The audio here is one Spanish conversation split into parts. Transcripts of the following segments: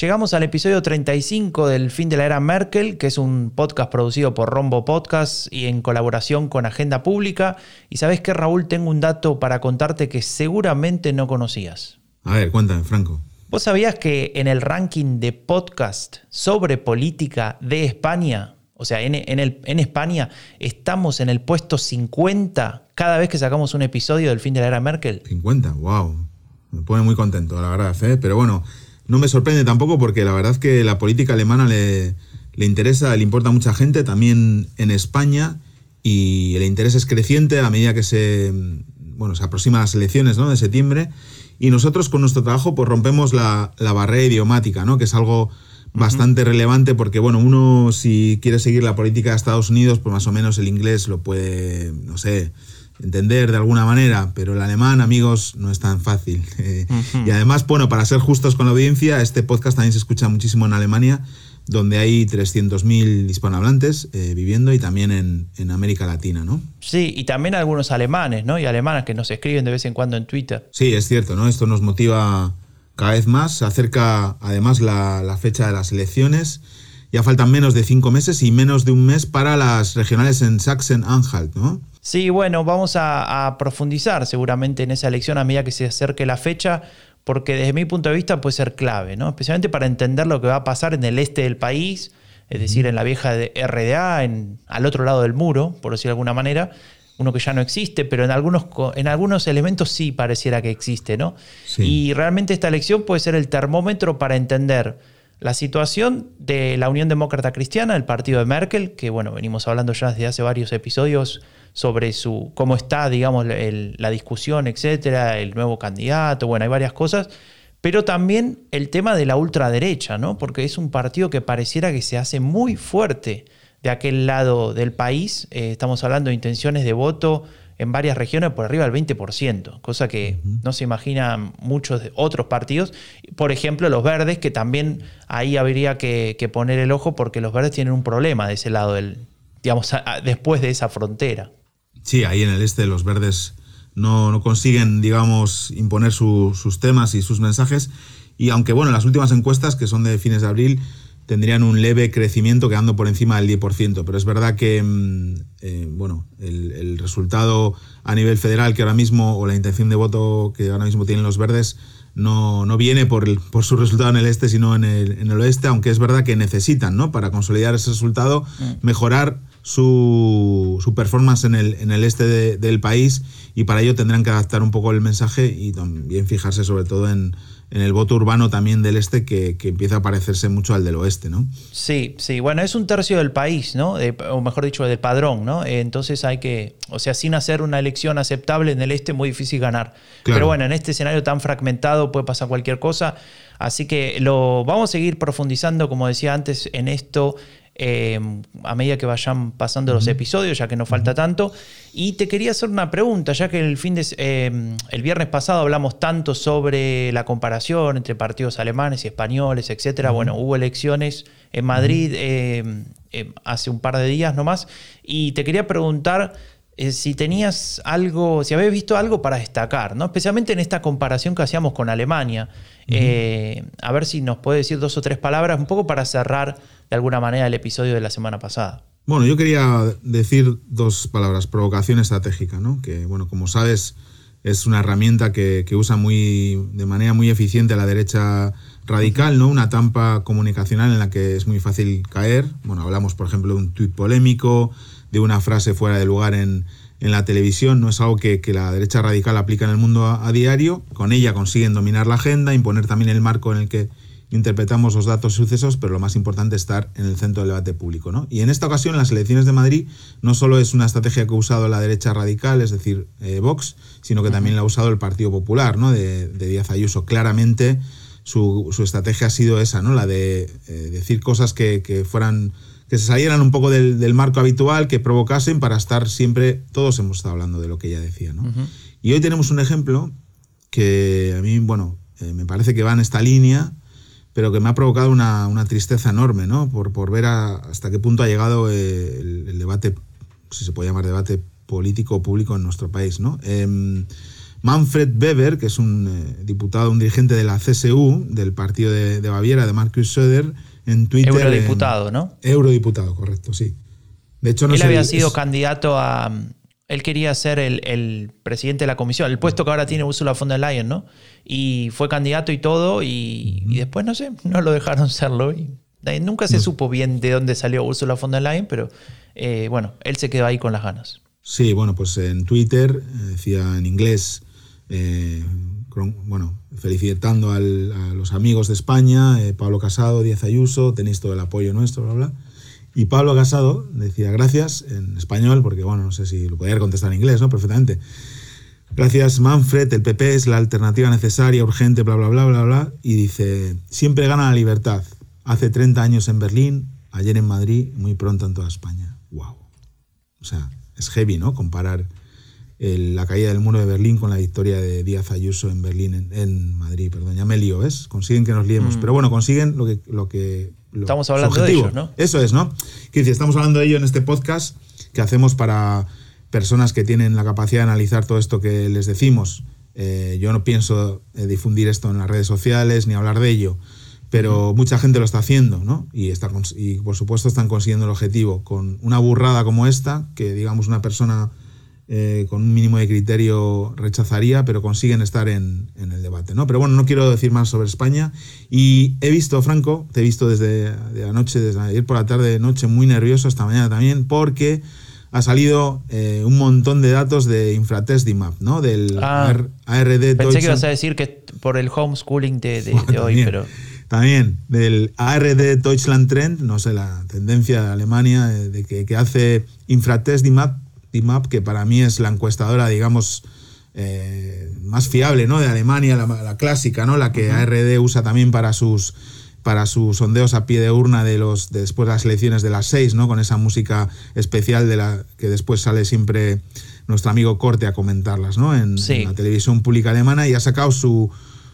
Llegamos al episodio 35 del fin de la era Merkel, que es un podcast producido por Rombo Podcast y en colaboración con Agenda Pública. Y sabes que Raúl, tengo un dato para contarte que seguramente no conocías. A ver, cuéntame, Franco. ¿Vos sabías que en el ranking de podcast sobre política de España, o sea, en, el, en España, estamos en el puesto 50 cada vez que sacamos un episodio del fin de la era Merkel? 50, wow. Me pone muy contento, la verdad, ¿eh? Pero bueno, no me sorprende tampoco porque la verdad es que la política alemana le, interesa, le importa a mucha gente, también en España, y el interés es creciente a medida que se, bueno, se aproximan las elecciones ¿no? de septiembre. Y nosotros con nuestro trabajo pues rompemos la, barrera idiomática, ¿no? que es algo bastante relevante porque, bueno, uno si quiere seguir la política de Estados Unidos, pues más o menos el inglés lo puede, no sé, entender de alguna manera, pero el alemán, amigos, no es tan fácil. Eh, y además, bueno, para ser justos con la audiencia, este podcast también se escucha muchísimo en Alemania, donde hay 300.000 hispanohablantes eh, viviendo y también en, América Latina, ¿no? Sí, y también algunos alemanes, ¿no? Y alemanas que nos escriben de vez en cuando en Twitter. Sí, es cierto, ¿no? Esto nos motiva cada vez más. Se acerca además la, la fecha de las elecciones. Ya faltan menos de cinco meses y menos de un mes para las regionales en Sachsen-Anhalt, ¿no? Sí, bueno, vamos a, profundizar seguramente en esa elección a medida que se acerque la fecha, porque desde mi punto de vista puede ser clave, ¿no? Especialmente para entender lo que va a pasar en el este del país, es decir, en la vieja RDA, en, al otro lado del muro, por decir de alguna manera, uno que ya no existe, pero en algunos, en algunos elementos sí pareciera que existe, ¿no? Y realmente esta elección puede ser el termómetro para entender la situación de la Unión Demócrata Cristiana, el partido de Merkel, que bueno, venimos hablando ya desde hace varios episodios sobre su cómo está, digamos, la discusión, etcétera, el nuevo candidato, bueno, hay varias cosas, pero también el tema de la ultraderecha, ¿no? Porque es un partido que pareciera que se hace muy fuerte de aquel lado del país. Eh, estamos hablando de intenciones de voto en varias regiones por arriba del 20%, cosa que no se imaginan muchos otros partidos. Por ejemplo, los verdes, que también ahí habría que, poner el ojo porque los verdes tienen un problema de ese lado, del, digamos, después de esa frontera. Sí, ahí en el este los verdes no, consiguen, digamos, imponer sus temas y sus mensajes. Y aunque, bueno, las últimas encuestas, que son de fines de abril, tendrían un leve crecimiento quedando por encima del 10%. Pero es verdad que, mm, eh, bueno, el, resultado a nivel federal que ahora mismo, o la intención de voto que ahora mismo tienen los verdes, no, no viene por, por, su resultado en el este, sino en el, en el, oeste, aunque es verdad que necesitan, ¿no? Para consolidar ese resultado, mm. mejorar su, su, performance en el, en el este del país y para ello tendrán que adaptar un poco el mensaje y también fijarse sobre todo en, en el voto urbano también del este que, empieza a parecerse mucho al del oeste, ¿no? Sí, sí, bueno, es un tercio del país, ¿no? o mejor dicho, del padrón, ¿no? Entonces hay que, o sea, sin hacer una elección aceptable en el este, muy difícil ganar. Pero bueno, en este escenario tan fragmentado puede pasar cualquier cosa. Así que lo vamos a seguir profundizando, como decía antes, en esto Em, a medida que vayan pasando los episodios, ya que no falta tanto. Y te quería hacer una pregunta, ya que el, fin de, em, el viernes pasado hablamos tanto sobre la comparación entre partidos alemanes y españoles, etc. Bueno, hubo elecciones en Madrid em, hace un par de días nomás. Y te quería preguntar eh, si tenías algo, si habías visto algo para destacar, ¿no? especialmente en esta comparación que hacíamos con Alemania. Eh, a ver si nos puede decir dos o tres palabras, un poco para cerrar de alguna manera el episodio de la semana pasada. Bueno, yo quería decir dos palabras, provocación estratégica, ¿no? que bueno, como sabes es una herramienta que, usa muy, de manera muy eficiente la derecha radical, ¿no? una tampa comunicacional en la que es muy fácil caer. Bueno, hablamos por ejemplo de un tuit polémico, de una frase fuera de lugar en, en la televisión, no es algo que, la derecha radical aplica en el mundo a, diario. Con ella consiguen dominar la agenda, imponer también el marco en el que interpretamos los datos y sucesos, pero lo más importante es estar en el centro del debate público. ¿no? Y en esta ocasión, las elecciones de Madrid no solo es una estrategia que ha usado la derecha radical, es decir, eh, Vox, sino que también la ha usado el Partido Popular, ¿no? de, Díaz Ayuso. Claramente su, estrategia ha sido esa, ¿no? la de eh, decir cosas que fueran que se salieran un poco del, marco habitual, que provocasen para estar siempre, todos hemos estado hablando de lo que ella decía. ¿no? Y hoy tenemos un ejemplo que a mí, bueno, eh, me parece que va en esta línea, pero que me ha provocado una, tristeza enorme, ¿no? Por, por ver hasta qué punto ha llegado eh, el, debate, si se puede llamar debate político o público en nuestro país, ¿no? Em, Manfred Weber, que es un eh, diputado, un dirigente de la CSU, del partido de, de Baviera, de Markus Söder, en Twitter. Eurodiputado, ¿no? Eurodiputado, correcto, sí. De hecho, no Él había sido candidato a. Él quería ser el, presidente de la comisión, el puesto que ahora tiene Ursula von der Leyen, ¿no? Y fue candidato y todo, y, después, no sé, no lo dejaron serlo. Y, nunca se supo bien de dónde salió Ursula von der Leyen, pero eh, bueno, él se quedó ahí con las ganas. Sí, bueno, pues en Twitter eh, decía en inglés. Eh, bueno, felicitando a los amigos de España, eh, Pablo Casado, Díaz Ayuso, tenéis todo el apoyo nuestro, bla, bla. Y Pablo Casado decía gracias en español, porque bueno, no sé si lo podía contestar en inglés, ¿no? Perfectamente. Gracias Manfred, el PP es la alternativa necesaria, urgente, bla, bla, bla, bla, bla. Y dice, siempre gana la libertad. Hace 30 años en Berlín, ayer en Madrid, muy pronto en toda España. ¡Wow! O sea, es heavy, ¿no? Comparar la caída del muro de Berlín con la victoria de Díaz Ayuso en Berlín, en, Madrid, perdón, ya me lío, ¿ves? Consiguen que nos liemos, mm. pero bueno, consiguen lo que... Lo que estamos hablando de ello, ¿no? Eso es, ¿no? Que estamos hablando de ello en este podcast que hacemos para personas que tienen la capacidad de analizar todo esto que les decimos. Eh, yo no pienso eh, difundir esto en las redes sociales ni hablar de ello, pero mucha gente lo está haciendo, ¿no? Y, está, y por supuesto están consiguiendo el objetivo con una burrada como esta, que digamos una persona eh, con un mínimo de criterio rechazaría, pero consiguen estar en, el debate. ¿no? Pero bueno, no quiero decir más sobre España. Y he visto, Franco, te he visto desde de anoche, desde ayer por la tarde, noche, muy nervioso, esta mañana también, porque ha salido eh, un montón de datos de Infratest DIMAP, ¿no? Del ah, ARD Pensé que ibas a decir que por el homeschooling de, de, hoy, pero... También, del ARD Deutschland Trend, no sé, la tendencia de Alemania eh, de que, que hace Infratest DIMAP DIMAP, que para mí es la encuestadora, digamos, eh, más fiable ¿no? de Alemania, la, clásica, ¿no? la que ARD usa también para sus, para sus sondeos a pie de urna de los, después de las elecciones de las seis, ¿no? con esa música especial de la que después sale siempre nuestro amigo Corte a comentarlas ¿no? en la televisión pública alemana y ha sacado su,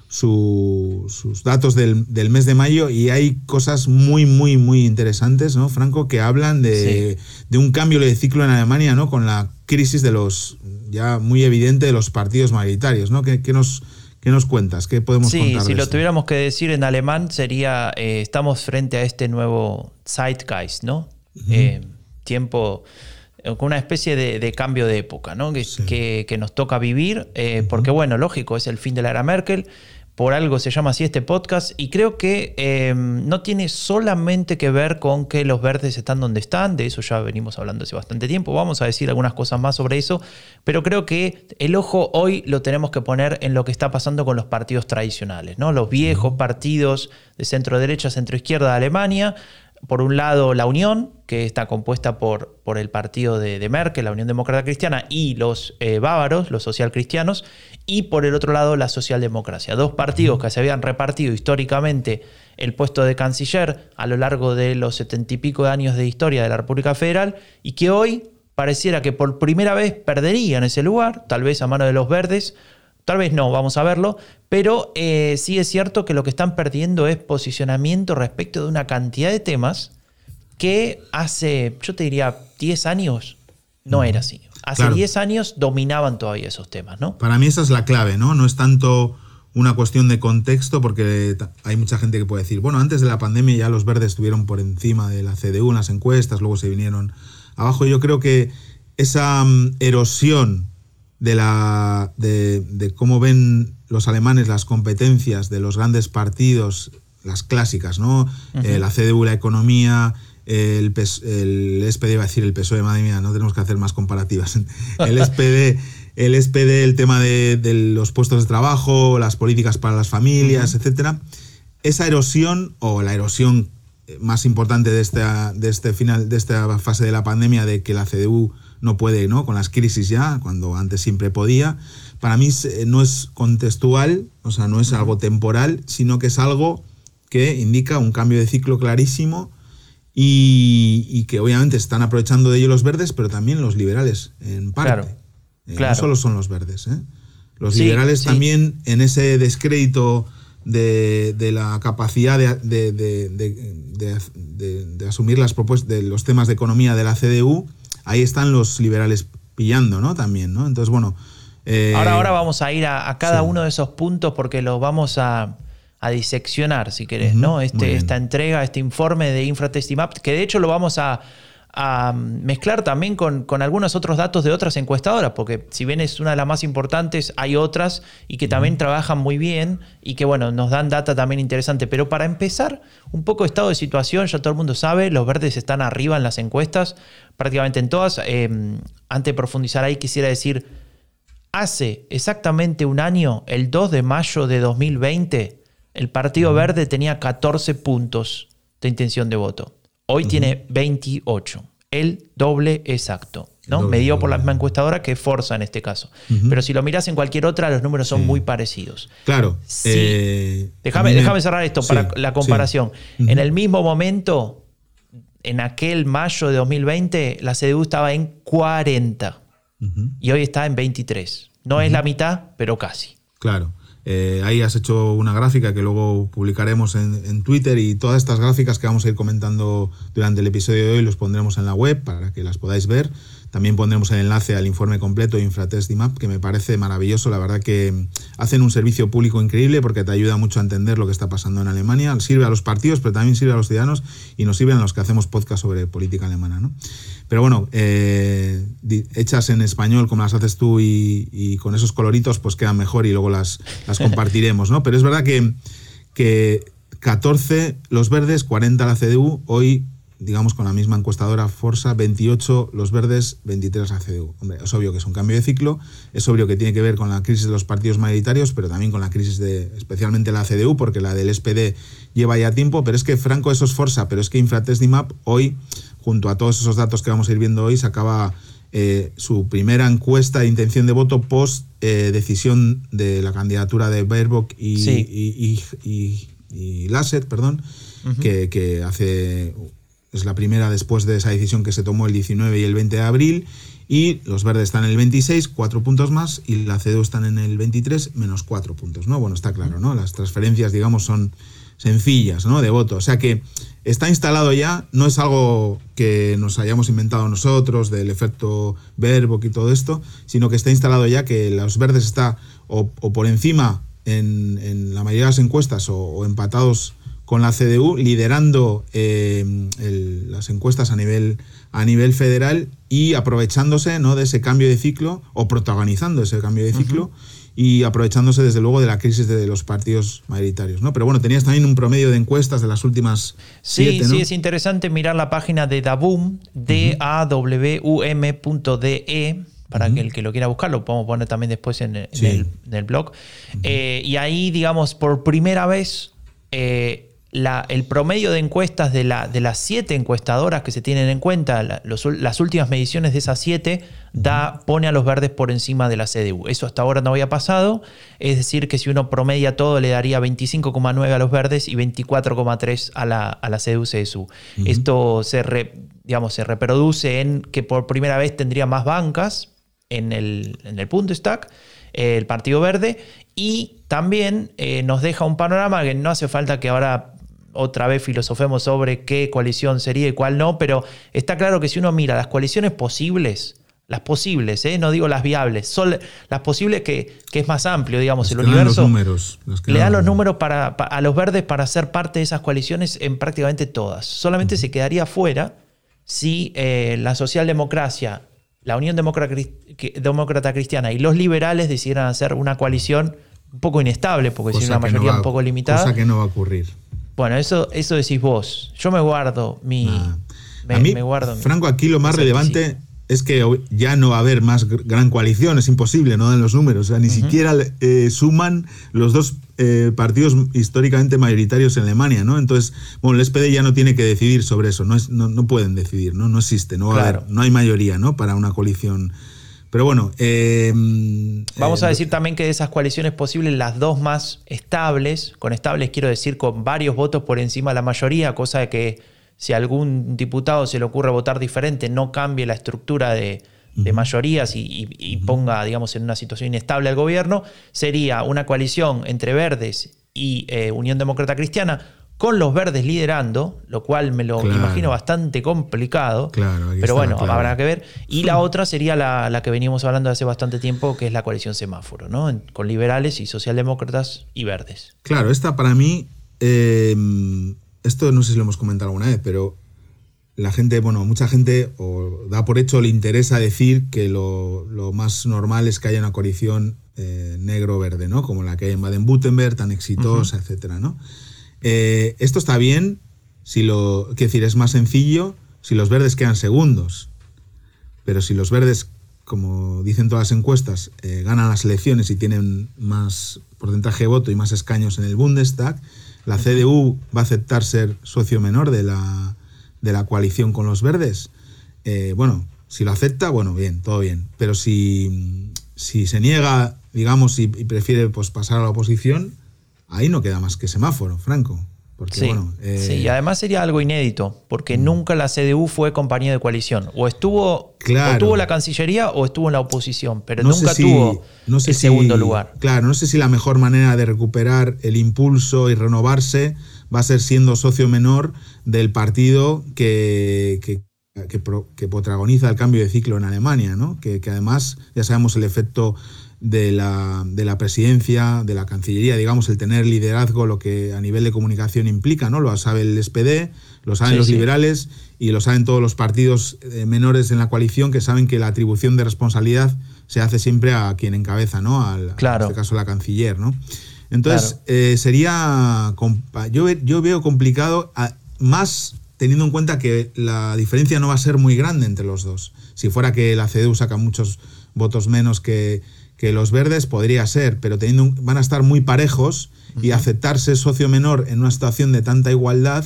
sus datos del, mes de mayo y hay cosas muy, muy, muy interesantes, ¿no, Franco? Que hablan de, un cambio de ciclo en Alemania, ¿no? Con la crisis de los, ya muy evidente, de los partidos mayoritarios, ¿no? ¿Qué, nos, qué nos cuentas? ¿Qué podemos sí, Si lo tuviéramos que decir en alemán sería, eh, estamos frente a este nuevo Zeitgeist, ¿no? Eh, tiempo eh, con una especie de, cambio de época, ¿no? Que, que, nos toca vivir, porque bueno, lógico, es el fin de la era Merkel, por algo se llama así este podcast y creo que em, no tiene solamente que ver con que los verdes están donde están, de eso ya venimos hablando hace bastante tiempo, vamos a decir algunas cosas más sobre eso, pero creo que el ojo hoy lo tenemos que poner en lo que está pasando con los partidos tradicionales, ¿no? los viejos partidos de centro derecha, centro izquierda de Alemania, por un lado la Unión, que está compuesta por, por el partido de, Merkel, la Unión Demócrata Cristiana, y los eh, bávaros, los socialcristianos, y por el otro lado la socialdemocracia. Dos partidos que se habían repartido históricamente el puesto de canciller a lo largo de los setenta y pico de años de historia de la República Federal y que hoy pareciera que por primera vez perderían ese lugar, tal vez a mano de los verdes, Tal vez no, vamos a verlo, pero eh, sí es cierto que lo que están perdiendo es posicionamiento respecto de una cantidad de temas que hace, yo te diría, 10 años no era así. Hace 10 años dominaban todavía esos temas, ¿no? Para mí esa es la clave, ¿no? No es tanto una cuestión de contexto, porque hay mucha gente que puede decir, bueno, antes de la pandemia ya los verdes estuvieron por encima de la CDU en las encuestas, luego se vinieron abajo. Yo creo que esa mm, erosión de, la, de, cómo ven los alemanes las competencias de los grandes partidos, las clásicas, ¿no? Eh, la CDU, la economía, el, el SPD, va a decir el PSOE, madre mía, no tenemos que hacer más comparativas. El SPD, el SPD, el tema de, los puestos de trabajo, las políticas para las familias, etcétera. Esa erosión, o la erosión más importante de esta, de este final, de esta fase de la pandemia, de que la CDU no puede, ¿no? Con las crisis ya, cuando antes siempre podía, para mí no es contextual, o sea, no es algo temporal, sino que es algo que indica un cambio de ciclo clarísimo y, que obviamente están aprovechando de ello los verdes, pero también los liberales, en parte. Eh, no solo son los verdes. ¿eh? Los liberales también en ese descrédito de, la capacidad de, de, asumir las propuestas de los temas de economía de la CDU, ahí están los liberales pillando, ¿no? También, ¿no? Entonces, bueno. Eh, ahora, ahora vamos a ir a, cada uno de esos puntos porque los vamos a, a diseccionar, si querés, ¿no? Este, esta entrega, este informe de Infratestimap, que de hecho lo vamos a, mezclar también con, algunos otros datos de otras encuestadoras, porque si bien es una de las más importantes, hay otras y que también trabajan muy bien y que, bueno, nos dan data también interesante. Pero para empezar, un poco estado de situación, ya todo el mundo sabe, los verdes están arriba en las encuestas, prácticamente en todas. Em, antes de profundizar ahí, quisiera decir, hace exactamente un año, el 2 de mayo de 2020, el Partido Verde tenía 14 puntos de intención de voto. Hoy tiene 28, el doble exacto. ¿no? Medido por la misma encuestadora que Forza en este caso. Pero si lo miras en cualquier otra, los números son muy parecidos. Claro. Eh, déjame, cerrar esto para la comparación. En el mismo momento, en aquel mayo de 2020, la CDU estaba en 40 y hoy está en 23. No es la mitad, pero casi. Claro. Eh, ahí has hecho una gráfica que luego publicaremos en, Twitter y todas estas gráficas que vamos a ir comentando durante el episodio de hoy los pondremos en la web para que las podáis ver. También pondremos el enlace al informe completo de Infratest Map, que me parece maravilloso. La verdad que hacen un servicio público increíble porque te ayuda mucho a entender lo que está pasando en Alemania. Sirve a los partidos, pero también sirve a los ciudadanos y nos sirve a los que hacemos podcast sobre política alemana. ¿no? Pero bueno, eh, hechas en español como las haces tú y, con esos coloritos, pues quedan mejor y luego las, las compartiremos. ¿no? Pero es verdad que, que 14 los verdes, 40 la CDU, hoy digamos, con la misma encuestadora Forza, 28 los verdes, 23 la CDU. Hombre, es obvio que es un cambio de ciclo, es obvio que tiene que ver con la crisis de los partidos mayoritarios, pero también con la crisis de, especialmente la CDU, porque la del SPD lleva ya tiempo, pero es que Franco eso es Forza, pero es que Infratestimap hoy, junto a todos esos datos que vamos a ir viendo hoy, sacaba eh, su primera encuesta de intención de voto post eh, decisión de la candidatura de Baerbock y, y, y, Lasset, perdón, que, que hace es la primera después de esa decisión que se tomó el 19 y el 20 de abril. Y los verdes están en el 26, cuatro puntos más, y la CDU están en el 23, menos cuatro puntos, ¿no? Bueno, está claro, ¿no? Las transferencias, digamos, son sencillas, ¿no? De voto. O sea que está instalado ya, no es algo que nos hayamos inventado nosotros, del efecto verbo y todo esto, sino que está instalado ya que los verdes está o, por encima en, la mayoría de las encuestas o empatados con la CDU liderando eh, las encuestas a nivel, a nivel federal y aprovechándose ¿no? de ese cambio de ciclo o protagonizando ese cambio de ciclo. Y aprovechándose desde luego de la crisis de los partidos mayoritarios, ¿no? Pero bueno, tenías también un promedio de encuestas de las últimas. Sí, sí, es interesante mirar la página de Dabum, d a w u e, para que el que lo quiera buscar, lo podemos poner también después en, el, blog. Eh, y ahí, digamos, por primera vez eh, el promedio de encuestas de, la, de, las siete encuestadoras que se tienen en cuenta, las últimas mediciones de esas siete, da, pone a los verdes por encima de la CDU. Eso hasta ahora no había pasado, es decir, que si uno promedia todo le daría 25,9 a los verdes y 24,3 a la, a la CDU-CSU. Esto se, digamos, se reproduce en que por primera vez tendría más bancas en el, en el Bundestag, el Partido Verde, y también eh, nos deja un panorama que no hace falta que ahora otra vez filosofemos sobre qué coalición sería y cuál no, pero está claro que si uno mira las coaliciones posibles, las posibles, ¿eh? no digo las viables, son las posibles que, es más amplio, digamos, el universo. los números, le dan los números para, a los verdes para ser parte de esas coaliciones en prácticamente todas. Solamente se quedaría fuera si eh, la socialdemocracia, la Unión Demócrata Cristiana y los liberales decidieran hacer una coalición un poco inestable, porque si una mayoría un poco limitada. Cosa que no va a ocurrir. Bueno, eso, eso decís vos. Yo me guardo mi, me, a mí, me guardo. Franco, aquí lo más relevante es que ya no va a haber más gr- gran coalición, es imposible, no dan los números. O sea, ni siquiera eh, suman los dos eh, partidos históricamente mayoritarios en Alemania, ¿no? Entonces, bueno, el SPD ya no tiene que decidir sobre eso, no, es, no, no pueden decidir, ¿no? No existe, no va a Claro. haber, no hay mayoría, ¿no? Para una coalición. Pero bueno, eh, Vamos eh, a decir también que de esas coaliciones posibles, las dos más estables, con estables quiero decir con varios votos por encima de la mayoría, cosa de que si a algún diputado se le ocurre votar diferente, no cambie la estructura de, de mayorías y, y- y ponga, digamos, en una situación inestable al gobierno, sería una coalición entre Verdes y eh, Unión Demócrata Cristiana, con los Verdes liderando, lo cual me lo Claro. imagino bastante complicado. Claro, pero bueno, habrá que ver. Y la otra sería la, la que veníamos hablando hace bastante tiempo, que es la coalición semáforo, ¿no? En- Con liberales y socialdemócratas y verdes. Claro, esta para mí, eh, esto no sé si lo hemos comentado alguna vez, pero la gente, bueno, mucha gente o da por hecho, le interesa decir que lo, lo más normal es que haya una coalición eh, negro-verde, ¿no? Como la que hay en Baden-Württemberg, tan exitosa, etcétera, ¿no? Eh, esto está bien, si lo, quiero decir, es más sencillo si los verdes quedan segundos. Pero si los verdes, como dicen todas las encuestas, eh, ganan las elecciones y tienen más porcentaje de voto y más escaños en el Bundestag, la CDU va a aceptar ser socio menor de la, de la coalición con los verdes. Eh, bueno, si lo acepta, bueno, bien, todo bien. Pero si, si se niega, digamos, y, y prefiere pues, pasar a la oposición, ahí no queda más que semáforo, Franco. Porque, Sí, bueno, eh, sí, y además sería algo inédito, porque nunca la CDU fue compañía de coalición. O estuvo, Claro. o tuvo la Cancillería o estuvo en la oposición, pero no nunca si- tuvo no sé el si- segundo lugar. Claro, no sé si la mejor manera de recuperar el impulso y renovarse va a ser siendo socio menor del partido que, que, que pro- que protagoniza el cambio de ciclo en Alemania, ¿no? Que, que además ya sabemos el efecto de la, de la presidencia, de la Cancillería, digamos, el tener liderazgo, lo que a nivel de comunicación implica, ¿no? Lo sabe el SPD, lo saben Sí, los sí. liberales y lo saben todos los partidos eh, menores en la coalición que saben que la atribución de responsabilidad se hace siempre a quien encabeza, ¿no? Al, Claro. En este caso la canciller, ¿no? Entonces, Claro. eh, sería. Yo, yo veo complicado, a- más teniendo en cuenta que la diferencia no va a ser muy grande entre los dos. Si fuera que la CDU saca muchos votos menos que, que los verdes, podría ser, pero teniendo, un- van a estar muy parejos y aceptarse socio menor en una situación de tanta igualdad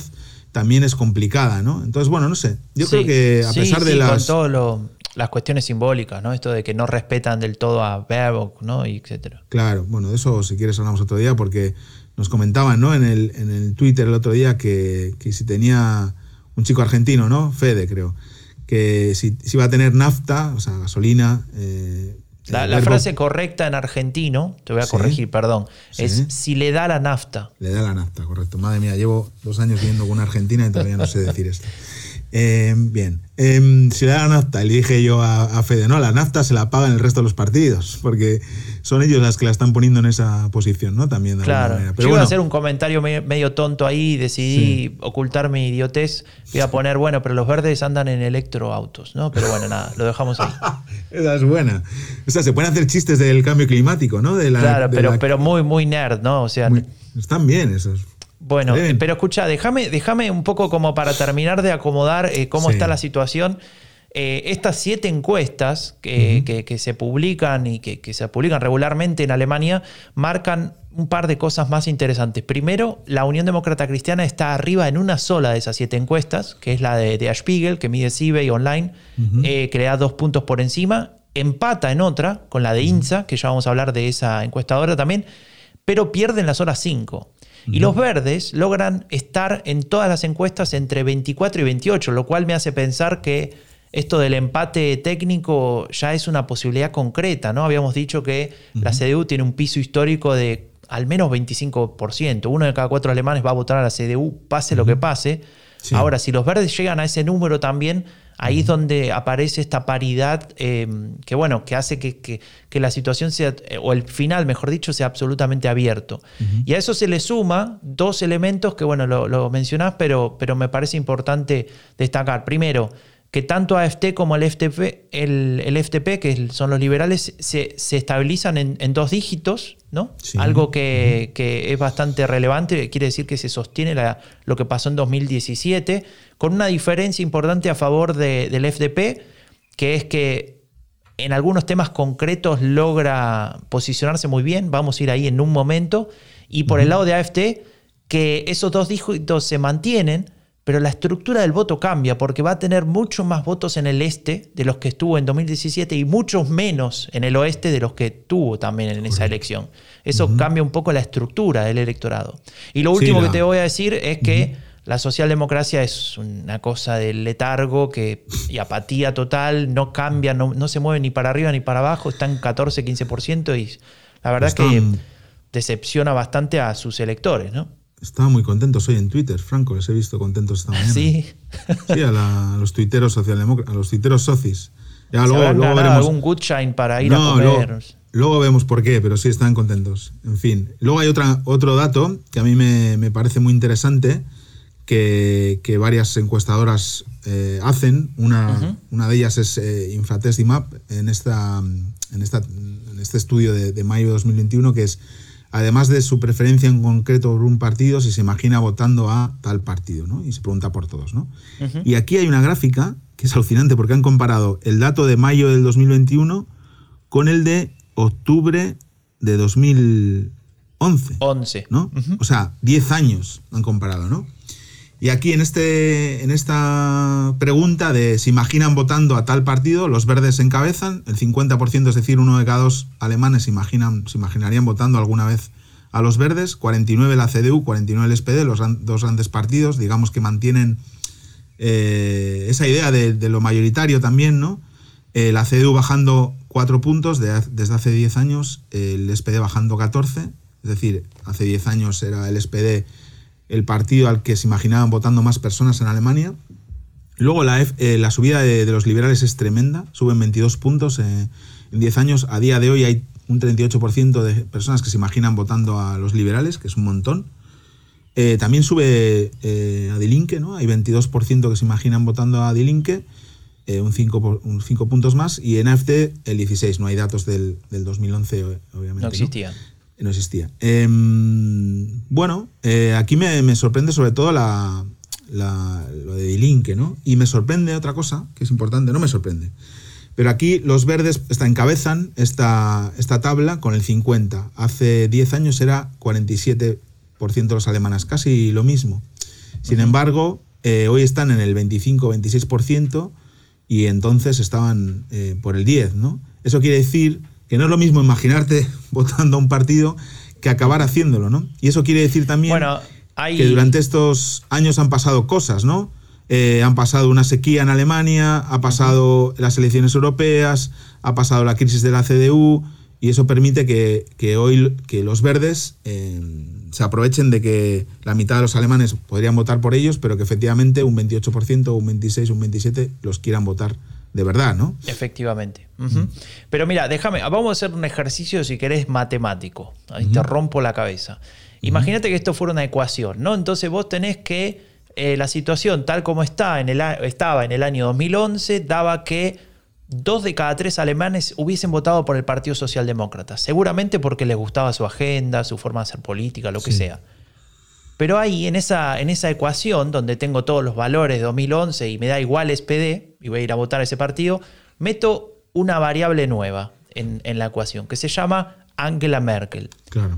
también es complicada, ¿no? Entonces, bueno, no sé. Yo Sí, creo que a sí, pesar de sí, las. Con todas las cuestiones simbólicas, ¿no? Esto de que no respetan del todo a Baerbock, ¿no? Y etcétera. Claro, bueno, de eso si quieres hablamos otro día porque nos comentaban, ¿no? En el, en el Twitter el otro día que, que si tenía un chico argentino, ¿no? Fede, creo, que si, si iba a tener nafta, o sea, gasolina. eh, La, frase correcta en argentino, te voy a Sí. corregir, perdón, Sí. es si le da la nafta. Le da la nafta, correcto. Madre mía, llevo dos años viviendo con una argentina y todavía no sé decir esto. Eh, bien, Em, si le da la nafta, le dije yo a, a Fede, no, la nafta se la pagan el resto de los partidos, porque son ellos las que la están poniendo en esa posición, ¿no? También de alguna Claro. manera. Yo Pero iba a hacer un comentario me- medio tonto ahí decidí ocultar mi idiotez. Voy a poner, bueno, pero los verdes andan en electroautos, ¿no? Pero bueno, nada, lo dejamos ahí. Esa es buena. O sea, se pueden hacer chistes del cambio climático, ¿no? De la, Claro, de pero, la- pero muy, muy nerd, ¿no? O sea, muy- están bien esos. Bueno, bien. pero escucha, déjame, déjame un poco como para terminar de acomodar eh, cómo Sí. está la situación. Eh, estas siete encuestas que, que- que se publican y que, que se publican regularmente en Alemania marcan un par de cosas más interesantes. Primero, la Unión Demócrata Cristiana está arriba en una sola de esas siete encuestas, que es la de, de Spiegel, que mide CIBE y online, eh, que le da dos puntos por encima. Empata en otra, con la de INSA, que ya vamos a hablar de esa encuestadora también, pero pierde en las horas 5. Y los verdes logran estar en todas las encuestas entre 24 y 28, lo cual me hace pensar que esto del empate técnico ya es una posibilidad concreta, ¿no? Habíamos dicho que la CDU tiene un piso histórico de al menos 25%. Uno de cada cuatro alemanes va a votar a la CDU, pase lo que pase. Sí. Ahora, si los verdes llegan a ese número también, ahí es donde aparece esta paridad eh, que, bueno, que hace que, que- que la situación sea, eh, o el final, mejor dicho, sea absolutamente abierto. Y a eso se le suma dos elementos que, bueno, lo, lo mencionás, pero, pero me parece importante destacar. Primero, que tanto AFT como el FTP, el, el FTP que son los liberales, se, estabilizan en, dos dígitos, ¿no? Algo que, es bastante relevante, quiere decir que se sostiene lo que pasó en 2017, con una diferencia importante a favor del FDP, que es que en algunos temas concretos logra posicionarse muy bien, vamos a ir ahí en un momento, y por el lado de AFT, que esos dos dígitos se mantienen, pero la estructura del voto cambia porque va a tener muchos más votos en el este de los que estuvo en 2017 y muchos menos en el oeste de los que tuvo también en esa elección. Eso cambia un poco la estructura del electorado. Y lo último que te voy a decir es que la socialdemocracia es una cosa de letargo que, y apatía total, no cambia, no, se mueve ni para arriba ni para abajo, está en 14, 15% y la verdad es que decepciona bastante a sus electores, ¿no? Estaba muy contentos hoy en Twitter, Franco, les he visto contentos esta mañana. Sí. Sí, a, los tuiteros socialdemócratas, a los tuiteros socis. Ya, luego, luego veremos. algún good shine para ir a comer. Luego, vemos por qué, pero sí están contentos. En fin. Luego hay otra, otro dato que a mí me, parece muy interesante, que, varias encuestadoras eh, hacen. Una, una de ellas es eh, Infratestimap, en, esta, en, esta, en este estudio de, de mayo de 2021, que es además de su preferencia en concreto por un partido, si se imagina votando a tal partido, ¿no? Y se pregunta por todos, ¿no? Y aquí hay una gráfica que es alucinante porque han comparado el dato de mayo del 2021 con el de octubre de 2011. 11. ¿no? O sea, 10 años han comparado, ¿no? Y aquí en, este, en esta pregunta de si imaginan votando a tal partido, los verdes encabezan, el 50%, es decir, uno de cada dos alemanes imaginan, se imaginarían votando alguna vez a los verdes, 49 la CDU, 49 el SPD, los dos grandes partidos, digamos que mantienen eh, esa idea de, lo mayoritario también, ¿no? Eh, la CDU bajando 4 puntos desde hace 10 años, el SPD bajando 14, es decir, hace 10 años era el SPD el partido al que se imaginaban votando más personas en Alemania. Luego la, eh, la subida de, los liberales es tremenda, suben 22 puntos eh, en 10 años. A día de hoy hay un 38% de personas que se imaginan votando a los liberales, que es un montón. Eh, también sube a Die ¿no? Hay 22% que se imaginan votando a Die un 5 un cinco puntos más. Y en AFD el 16, no hay datos del, 2011, obviamente. No existían no existía. Em, bueno, eh, aquí me, sorprende sobre todo la, lo de Dilinque, ¿no? Y me sorprende otra cosa, que es importante, no me sorprende. Pero aquí los verdes está, encabezan esta, esta tabla con el 50. Hace 10 años era 47% de los alemanes, casi lo mismo. Sin embargo, eh, hoy están en el 25-26% y entonces estaban eh, por el 10, ¿no? Eso quiere decir que no es lo mismo imaginarte votando a un partido que acabar haciéndolo, ¿no? Y eso quiere decir también que durante estos años han pasado cosas, ¿no? Eh, han pasado una sequía en Alemania, ha pasado las elecciones europeas, ha pasado la crisis de la CDU, y eso permite que, hoy que los verdes eh, se aprovechen de que la mitad de los alemanes podrían votar por ellos, pero que efectivamente un 28%, un 26, un 27 los quieran votar de verdad, ¿no? Efectivamente. Pero mira, déjame, vamos a hacer un ejercicio, si querés, matemático. Ahí te rompo la cabeza. Imagínate que esto fuera una ecuación, ¿no? Entonces vos tenés que eh, la situación tal como está en el, estaba en el año 2011 daba que dos de cada tres alemanes hubiesen votado por el Partido Socialdemócrata, seguramente porque les gustaba su agenda, su forma de hacer política, lo que sea. Pero ahí, en esa, en esa ecuación, donde tengo todos los valores de 2011 y me da igual SPD, y voy a ir a votar a ese partido, meto una variable nueva en, la ecuación, que se llama Angela Merkel.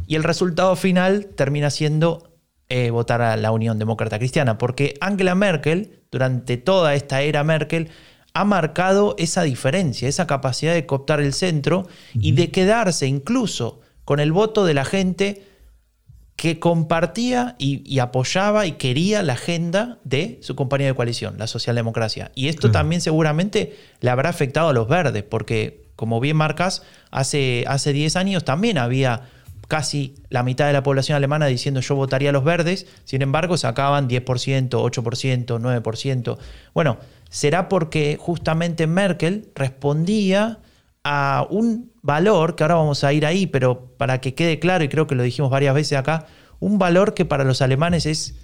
Y el resultado final termina siendo eh, votar a la Unión Demócrata Cristiana, porque Angela Merkel, durante toda esta era Merkel, ha marcado esa diferencia, esa capacidad de cooptar el centro y de quedarse incluso con el voto de la gente que compartía y, apoyaba y quería la agenda de su compañía de coalición, la socialdemocracia. Y esto también seguramente le habrá afectado a los verdes, porque como bien marcas, hace, hace 10 años también había casi la mitad de la población alemana diciendo yo votaría a los verdes, sin embargo sacaban 10%, 8%, 9%. Bueno, será porque justamente Merkel respondía a un valor, que ahora vamos a ir ahí, pero para que quede claro, y creo que lo dijimos varias veces acá, un valor que para los alemanes es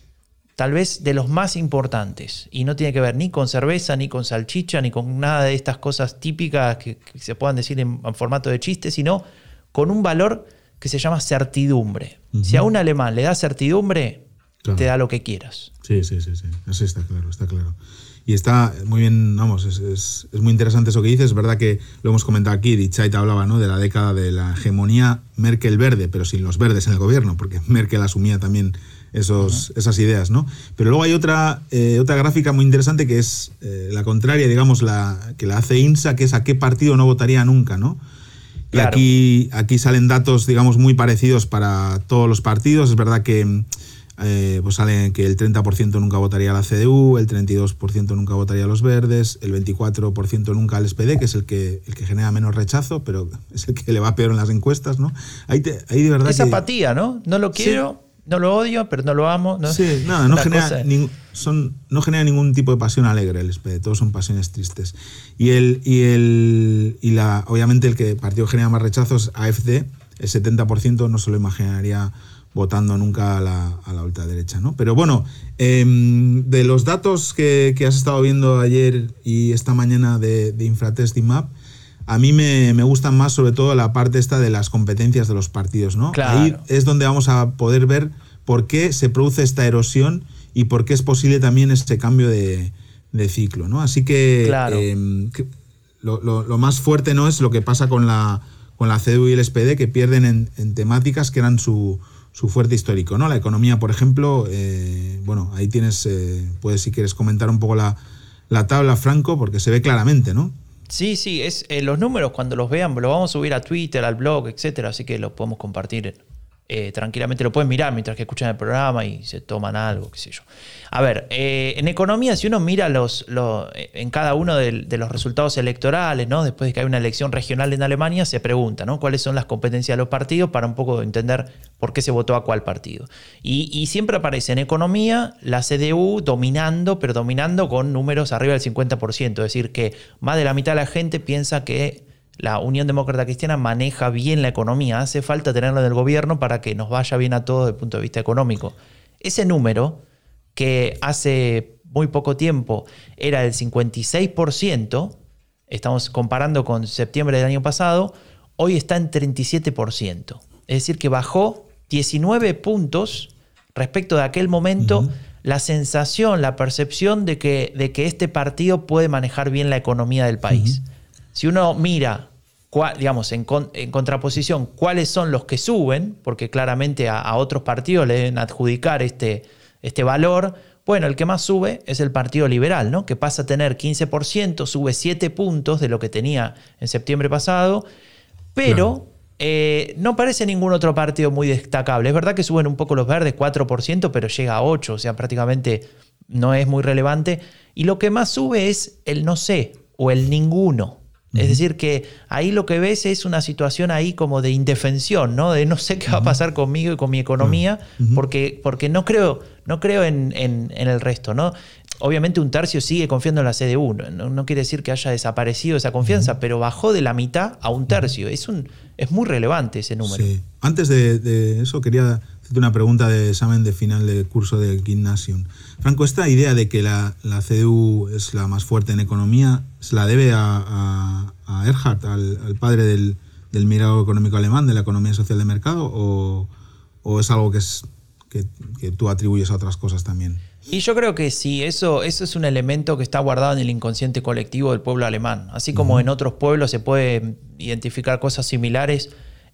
tal vez de los más importantes. Y no tiene que ver ni con cerveza, ni con salchicha, ni con nada de estas cosas típicas que, se puedan decir en, formato de chiste, sino con un valor que se llama certidumbre. Si a un alemán le da certidumbre, te da lo que quieras. Sí, sí, sí, sí. Eso está claro, está claro. Y está muy bien, vamos, es, muy interesante eso que dices. Es verdad que lo hemos comentado aquí, te hablaba ¿no? de la década de la hegemonía Merkel verde, pero sin los verdes en el gobierno, porque Merkel asumía también esos, esas ideas, ¿no? Pero luego hay otra, eh, otra gráfica muy interesante que es eh, la contraria, digamos, la que la hace INSA, que es a qué partido no votaría nunca, ¿no? Y aquí, aquí salen datos, digamos, muy parecidos para todos los partidos. Es verdad que eh, pues sale que el 30% nunca votaría a la CDU, el 32% nunca votaría a los verdes, el 24% nunca al SPD, que es el que, el que genera menos rechazo, pero es el que le va peor en las encuestas, ¿no? Ahí, de verdad es apatía, ¿no? No lo quiero, no lo odio, pero no lo amo. ¿no? Sí, nada, no genera, son, no genera ningún tipo de pasión alegre el SPD, todos son pasiones tristes. Y, el, y, el, y la, obviamente el que partido genera más rechazos, AFD, el 70% no se lo imaginaría votando nunca a la, a la ultraderecha. ¿no? Pero bueno, em, de los datos que, que, has estado viendo ayer y esta mañana de, de Infratest y MAP, a mí me, gustan más sobre todo la parte esta de las competencias de los partidos, ¿no? Ahí es donde vamos a poder ver por qué se produce esta erosión y por qué es posible también este cambio de, ciclo, ¿no? Así que, em, lo, más fuerte no es lo que pasa con la, con la CDU y el SPD, que pierden en, temáticas que eran su, fuerte histórico, ¿no? La economía, por ejemplo, eh, bueno, ahí tienes, eh, puedes si quieres comentar un poco la, la tabla, Franco, porque se ve claramente, ¿no? Sí, sí, es, eh, los números cuando los vean, lo vamos a subir a Twitter, al blog, etcétera, así que lo podemos compartir eh, tranquilamente lo pueden mirar mientras que escuchan el programa y se toman algo, qué sé yo. A ver, eh, en economía, si uno mira los, eh, en cada uno de, los resultados electorales, ¿no? después de que hay una elección regional en Alemania, se pregunta cuáles son las competencias de los partidos para un poco entender por qué se votó a cuál partido. Y, y siempre aparece en economía la CDU dominando, pero dominando con números arriba del 50%, es decir, que más de la mitad de la gente piensa que la Unión Demócrata Cristiana maneja bien la economía, hace falta tenerlo en el gobierno para que nos vaya bien a todos desde el punto de vista económico. Ese número, que hace muy poco tiempo era del 56%, estamos comparando con septiembre del año pasado, hoy está en 37%. Es decir, que bajó 19 puntos respecto de aquel momento. La sensación, la percepción de que, de que este partido puede manejar bien la economía del país. Si uno mira digamos, en, contraposición, cuáles son los que suben, porque claramente a, otros partidos le deben adjudicar este, este valor. Bueno, el que más sube es el Partido Liberal, ¿no? que pasa a tener 15%, sube 7 puntos de lo que tenía en septiembre pasado, pero eh, no parece ningún otro partido muy destacable. Es verdad que suben un poco los verdes, 4%, pero llega a 8%, o sea, prácticamente no es muy relevante. Y lo que más sube es el no sé o el ninguno. Es decir, que ahí lo que ves es una situación ahí como de indefensión, ¿no? De no sé qué va a pasar conmigo y con mi economía, porque, porque no creo, no creo en, el resto, ¿no? Obviamente un tercio sigue confiando en la CDU, no, no quiere decir que haya desaparecido esa confianza, pero bajó de la mitad a un tercio. Es, un, es muy relevante ese número. Sí. Antes de, de eso quería una pregunta de examen de final de curso del Gymnasium. Franco, esta idea de que la, la CDU es la más fuerte en economía, ¿se la debe a, a, Erhard, al, padre del, del, mirado económico alemán, de la economía social de mercado, o, o es algo que, es, que, que, tú atribuyes a otras cosas también? Y yo creo que sí, eso, eso es un elemento que está guardado en el inconsciente colectivo del pueblo alemán. Así como en otros pueblos se puede identificar cosas similares,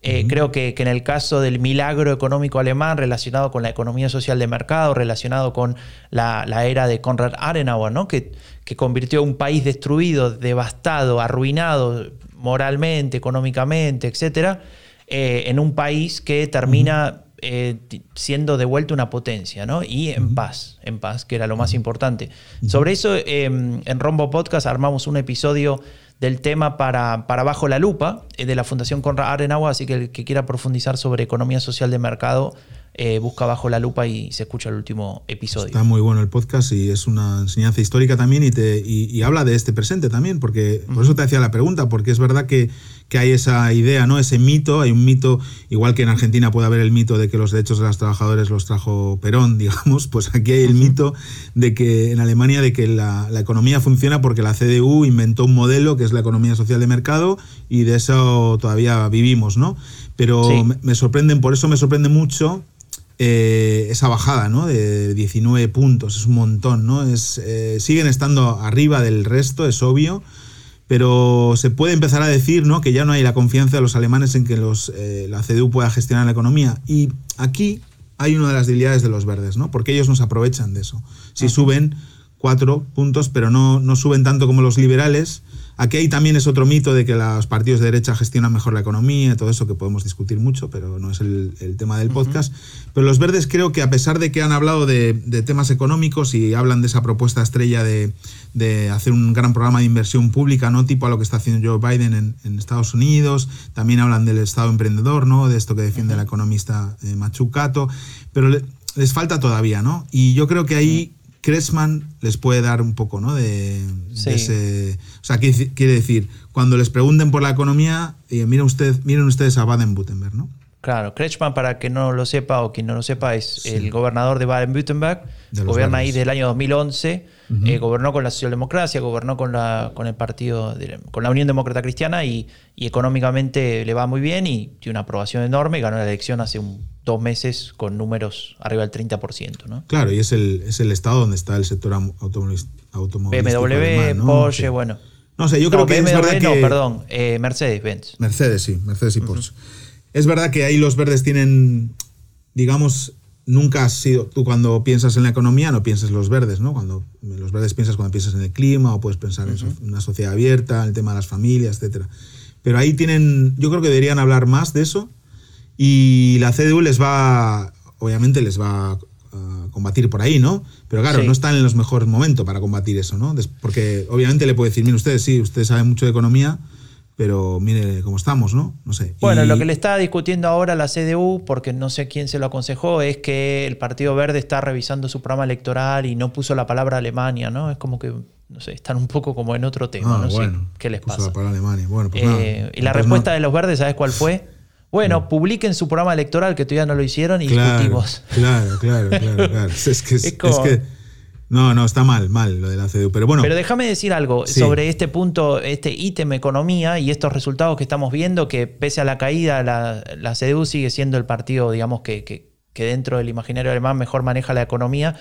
eh, creo que, en el caso del milagro económico alemán relacionado con la economía social de mercado, relacionado con la, era de Konrad Adenauer, ¿no? que, que convirtió un país destruido, devastado, arruinado moralmente, económicamente, etc., eh, en un país que termina eh, siendo devuelto una potencia, ¿no? Y en paz, en paz, que era lo más importante. Sobre eso, em, en Rombo Podcast armamos un episodio del tema para, para Bajo la Lupa, eh, de la Fundación Conrad Adenauer, así que el que quiera profundizar sobre economía social de mercado, eh, busca bajo la lupa y se escucha el último episodio. Está muy bueno el podcast y es una enseñanza histórica también y, te, y, habla de este presente también, porque por eso te hacía la pregunta, porque es verdad que, que, hay esa idea, ¿no? Ese mito, hay un mito, igual que en Argentina puede haber el mito de que los derechos de los trabajadores los trajo Perón, digamos, pues aquí hay el mito de que en Alemania de que la, la economía funciona porque la CDU inventó un modelo que es la economía social de mercado y de eso todavía vivimos, ¿no? Pero me sorprenden, por eso me sorprende mucho eh, esa bajada ¿no? de 19 puntos, es un montón, ¿no? Es, eh, siguen estando arriba del resto, es obvio, pero se puede empezar a decir ¿no? que ya no hay la confianza de los alemanes en que los, eh, la CDU pueda gestionar la economía. Y aquí hay una de las debilidades de los verdes, ¿no? porque ellos nos aprovechan de eso. Si suben cuatro puntos, pero no, no suben tanto como los liberales, Aquí hay también es otro mito de que los partidos de derecha gestionan mejor la economía, y todo eso que podemos discutir mucho, pero no es el, tema del podcast. Pero los verdes creo que a pesar de que han hablado de, temas económicos y hablan de esa propuesta estrella de, hacer un gran programa de inversión pública, ¿no? Tipo a lo que está haciendo Joe Biden en, Estados Unidos, también hablan del Estado emprendedor, ¿no? De esto que defiende la economista eh, Machucato, pero les falta todavía, ¿no? Y yo creo que ahí Kressman les puede dar un poco ¿no? de, ese... O sea, quiere decir, cuando les pregunten por la economía, eh, miren, usted, miren ustedes a Baden-Württemberg, ¿no? Claro, Kretschmann, para que no lo sepa o quien no lo sepa, es el gobernador de Baden-Württemberg, gobierna ahí desde el año 2011, eh, gobernó con la socialdemocracia, gobernó con, la, con el partido, con la Unión Demócrata Cristiana y, y, económicamente le va muy bien y tiene una aprobación enorme, ganó la elección hace un dos meses con números arriba del 30%. ¿no? Claro, y es el, es el estado donde está el sector automovilístico. BMW, Porsche, bueno. No sé, yo creo que BMW, es verdad no, perdón, eh, Mercedes-Benz. Mercedes, sí, Mercedes y Porsche. Es verdad que ahí los verdes tienen, digamos, nunca has sido, tú cuando piensas en la economía no piensas en los verdes, ¿no? Cuando los verdes piensas cuando piensas en el clima o puedes pensar en una sociedad abierta, en el tema de las familias, etcétera. Pero ahí tienen, yo creo que deberían hablar más de eso y la CDU les va, obviamente les va a combatir por ahí, ¿no? Pero claro, no están en los mejores momentos para combatir eso, ¿no? Porque obviamente le puede decir, mire ustedes, sí, ustedes saben mucho de economía, pero mire cómo estamos, ¿no? No sé. Bueno, lo que le está discutiendo ahora la CDU, porque no sé quién se lo aconsejó, es que el Partido Verde está revisando su programa electoral y no puso la palabra Alemania, ¿no? Es como que, no sé, están un poco como en otro tema, ah, no sé qué les pasa. La palabra Alemania. Bueno, pues eh, y la pues respuesta de los verdes, ¿sabes cuál fue? Bueno, publiquen su programa electoral, que todavía no lo hicieron, y discutimos. Claro, claro, claro, claro. Es que, es, que no, no, está mal, mal lo de la CDU. Pero bueno. Pero déjame decir algo sobre este punto, este ítem economía y estos resultados que estamos viendo, que pese a la caída, la, la CDU sigue siendo el partido, digamos, que, que, que, dentro del imaginario alemán mejor maneja la economía.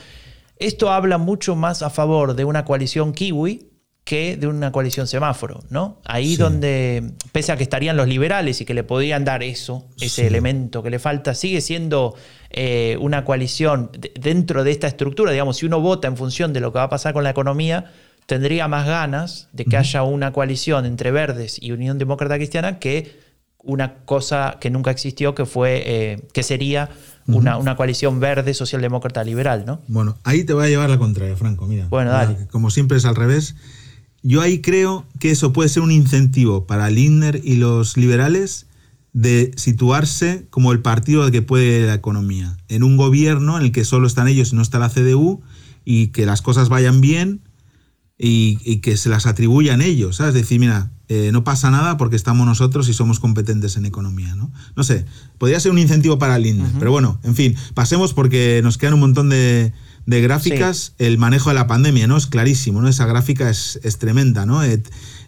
Esto habla mucho más a favor de una coalición kiwi que de una coalición semáforo, ¿no? Ahí donde, pese a que estarían los liberales y que le podrían dar eso, ese elemento que le falta, sigue siendo eh, una coalición dentro de esta estructura, digamos, si uno vota en función de lo que va a pasar con la economía, tendría más ganas de que haya una coalición entre Verdes y Unión Demócrata Cristiana que una cosa que nunca existió, que fue, eh, que sería una, una, coalición verde socialdemócrata liberal, ¿no? Bueno, ahí te voy a llevar la contraria, Franco, mira. Bueno, dale. Como siempre es al revés. Yo ahí creo que eso puede ser un incentivo para Lindner y los liberales de situarse como el partido que puede la economía, en un gobierno en el que solo están ellos y no está la CDU, y que las cosas vayan bien y, que se las atribuyan ellos, ¿sabes? Decir, mira, eh, no pasa nada porque estamos nosotros y somos competentes en economía, ¿no? No sé, podría ser un incentivo para Lindner, pero bueno, en fin, pasemos porque nos quedan un montón de, de gráficas, el manejo de la pandemia, ¿no? Es clarísimo, ¿no? Esa gráfica es, tremenda, ¿no?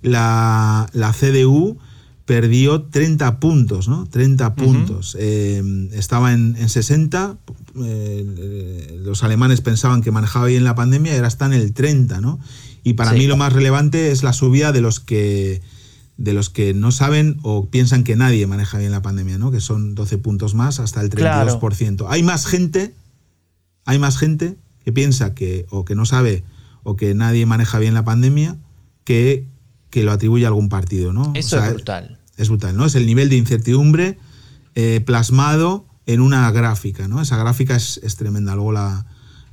La, la, CDU perdió 30 puntos, ¿no? 30 puntos. Eh, estaba en, 60, eh, los alemanes pensaban que manejaba bien la pandemia y ahora está en el 30, ¿no? Y para mí lo más relevante es la subida de los que de los que no saben o piensan que nadie maneja bien la pandemia, ¿no? Que son 12 puntos más hasta el 32%. Hay más gente, hay más gente que piensa que o que no sabe o que nadie maneja bien la pandemia que, que lo atribuye a algún partido, ¿no? Eso es brutal. Es, brutal, ¿no? Es el nivel de incertidumbre eh, plasmado en una gráfica, ¿no? Esa gráfica es, tremenda, luego la,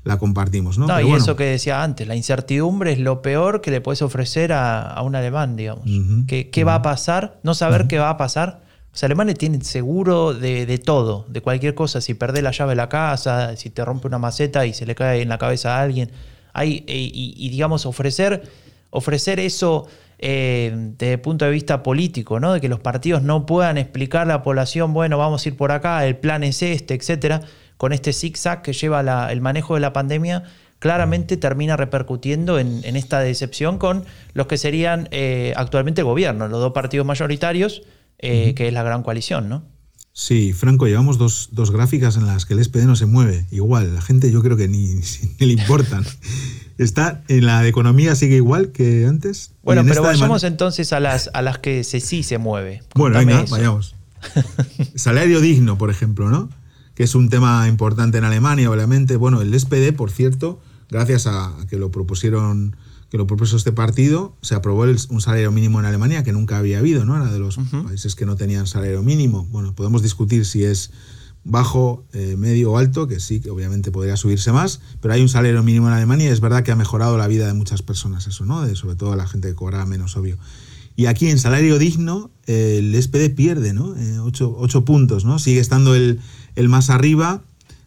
la compartimos, ¿no? y eso que decía antes, la incertidumbre es lo peor que le puedes ofrecer a, un alemán, digamos. ¿Qué, va a pasar? No saber qué va a pasar Los alemanes tienen seguro de, todo, de cualquier cosa. Si perdés la llave de la casa, si te rompe una maceta y se le cae en la cabeza a alguien. Hay, eh, y, digamos, ofrecer, ofrecer eso eh, desde el punto de vista político, ¿no? De que los partidos no puedan explicar a la población, bueno, vamos a ir por acá, el plan es este, etcétera, con este zigzag que lleva el manejo de la pandemia claramente termina repercutiendo en, esta decepción con los que serían eh, actualmente el gobierno, los dos partidos mayoritarios, eh, que es la gran coalición, ¿no? Sí, Franco, llevamos dos, gráficas en las que el SPD no se mueve. Igual, la gente yo creo que ni, le importan. Está en la de economía sigue igual que antes. Bueno, pero vayamos entonces a las, a las que se, sí se mueve. Bueno, venga, vayamos. Salario digno, por ejemplo, ¿no? Que es un tema importante en Alemania, obviamente. Bueno, el SPD, por cierto, gracias a que lo propusieron que lo propuso este partido, se aprobó un salario mínimo en Alemania que nunca había habido, ¿no? Era de los países que no tenían salario mínimo. Bueno, podemos discutir si es bajo, eh, medio o alto, que sí, que obviamente podría subirse más, pero hay un salario mínimo en Alemania y es verdad que ha mejorado la vida de muchas personas eso, ¿no? De, sobre todo la gente que cobra menos, obvio. Y aquí en salario digno, el SPD pierde, ¿no? Eh, ocho, puntos, ¿no? Sigue estando el, el más arriba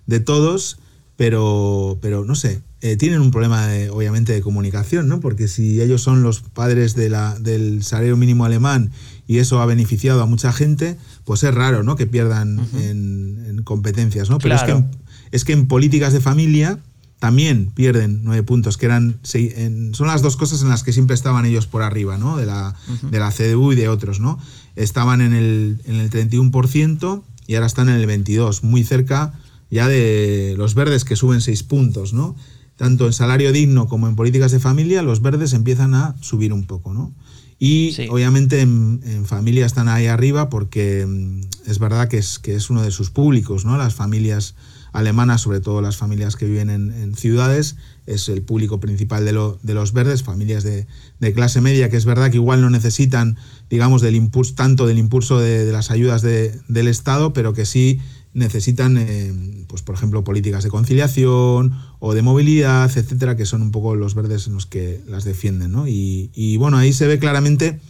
de todos, pero, pero no sé, eh, tienen un problema, obviamente, de comunicación, ¿no? Porque si ellos son los padres de la, del salario mínimo alemán y eso ha beneficiado a mucha gente, pues es raro, ¿no? Que pierdan en, competencias, ¿no? Pero es, que en, es que en políticas de familia también pierden nueve puntos, que eran son las dos cosas en las que siempre estaban ellos por arriba, ¿no? De la, de la CDU y de otros, ¿no? Estaban en el, en el 31% y ahora están en el 22%, muy cerca ya de los verdes que suben seis puntos, ¿no? tanto en salario digno como en políticas de familia, los verdes empiezan a subir un poco, ¿no? Y obviamente en, familia están ahí arriba porque mm, es verdad que es, que es uno de sus públicos, ¿no? Las familias alemanas, sobre todo las familias que viven en, ciudades, es el público principal de, lo, de los verdes, familias de, clase media, que es verdad que igual no necesitan, digamos, del impulso, tanto del impulso de, las ayudas del Estado, pero que sí necesitan, eh, pues por ejemplo, políticas de conciliación o de movilidad, etcétera, que son un poco los verdes en los que las defienden. ¿no? Y, bueno, ahí se ve claramente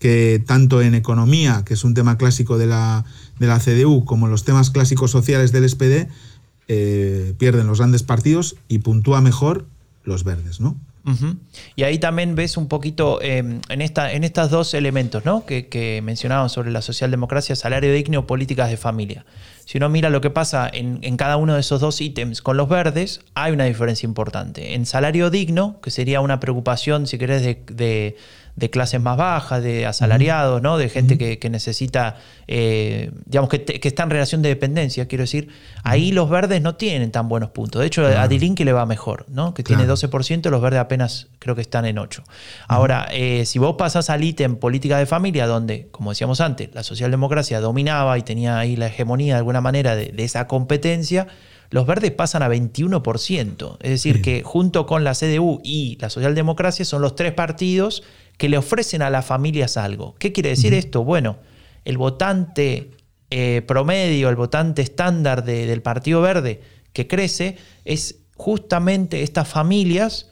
que tanto en economía, que es un tema clásico de la, de la CDU, como en los temas clásicos sociales del SPD, eh, pierden los grandes partidos y puntúa mejor los verdes, ¿no? Y ahí también ves un poquito em, en, esta, en estos dos elementos ¿no? que, que mencionábamos sobre la socialdemocracia, salario digno políticas de familia. Si uno mira lo que pasa en, cada uno de esos dos ítems con los verdes, hay una diferencia importante. En salario digno, que sería una preocupación, si querés, de de clases más bajas, de asalariados, ¿no? de gente que, necesita, eh, digamos, que, está en relación de dependencia, quiero decir, ahí los verdes no tienen tan buenos puntos. De hecho, a Dilinque le va mejor, ¿no? que tiene 12%, los verdes apenas creo que están en 8%. Ahora, eh, si vos pasas al ítem política de familia, donde, como decíamos antes, la socialdemocracia dominaba y tenía ahí la hegemonía de alguna manera de, esa competencia, los verdes pasan a 21%. Es decir, que junto con la CDU y la socialdemocracia son los tres partidos que le ofrecen a las familias algo. ¿Qué quiere decir esto? Bueno, el votante eh, promedio, el votante estándar del Partido Verde que crece es justamente estas familias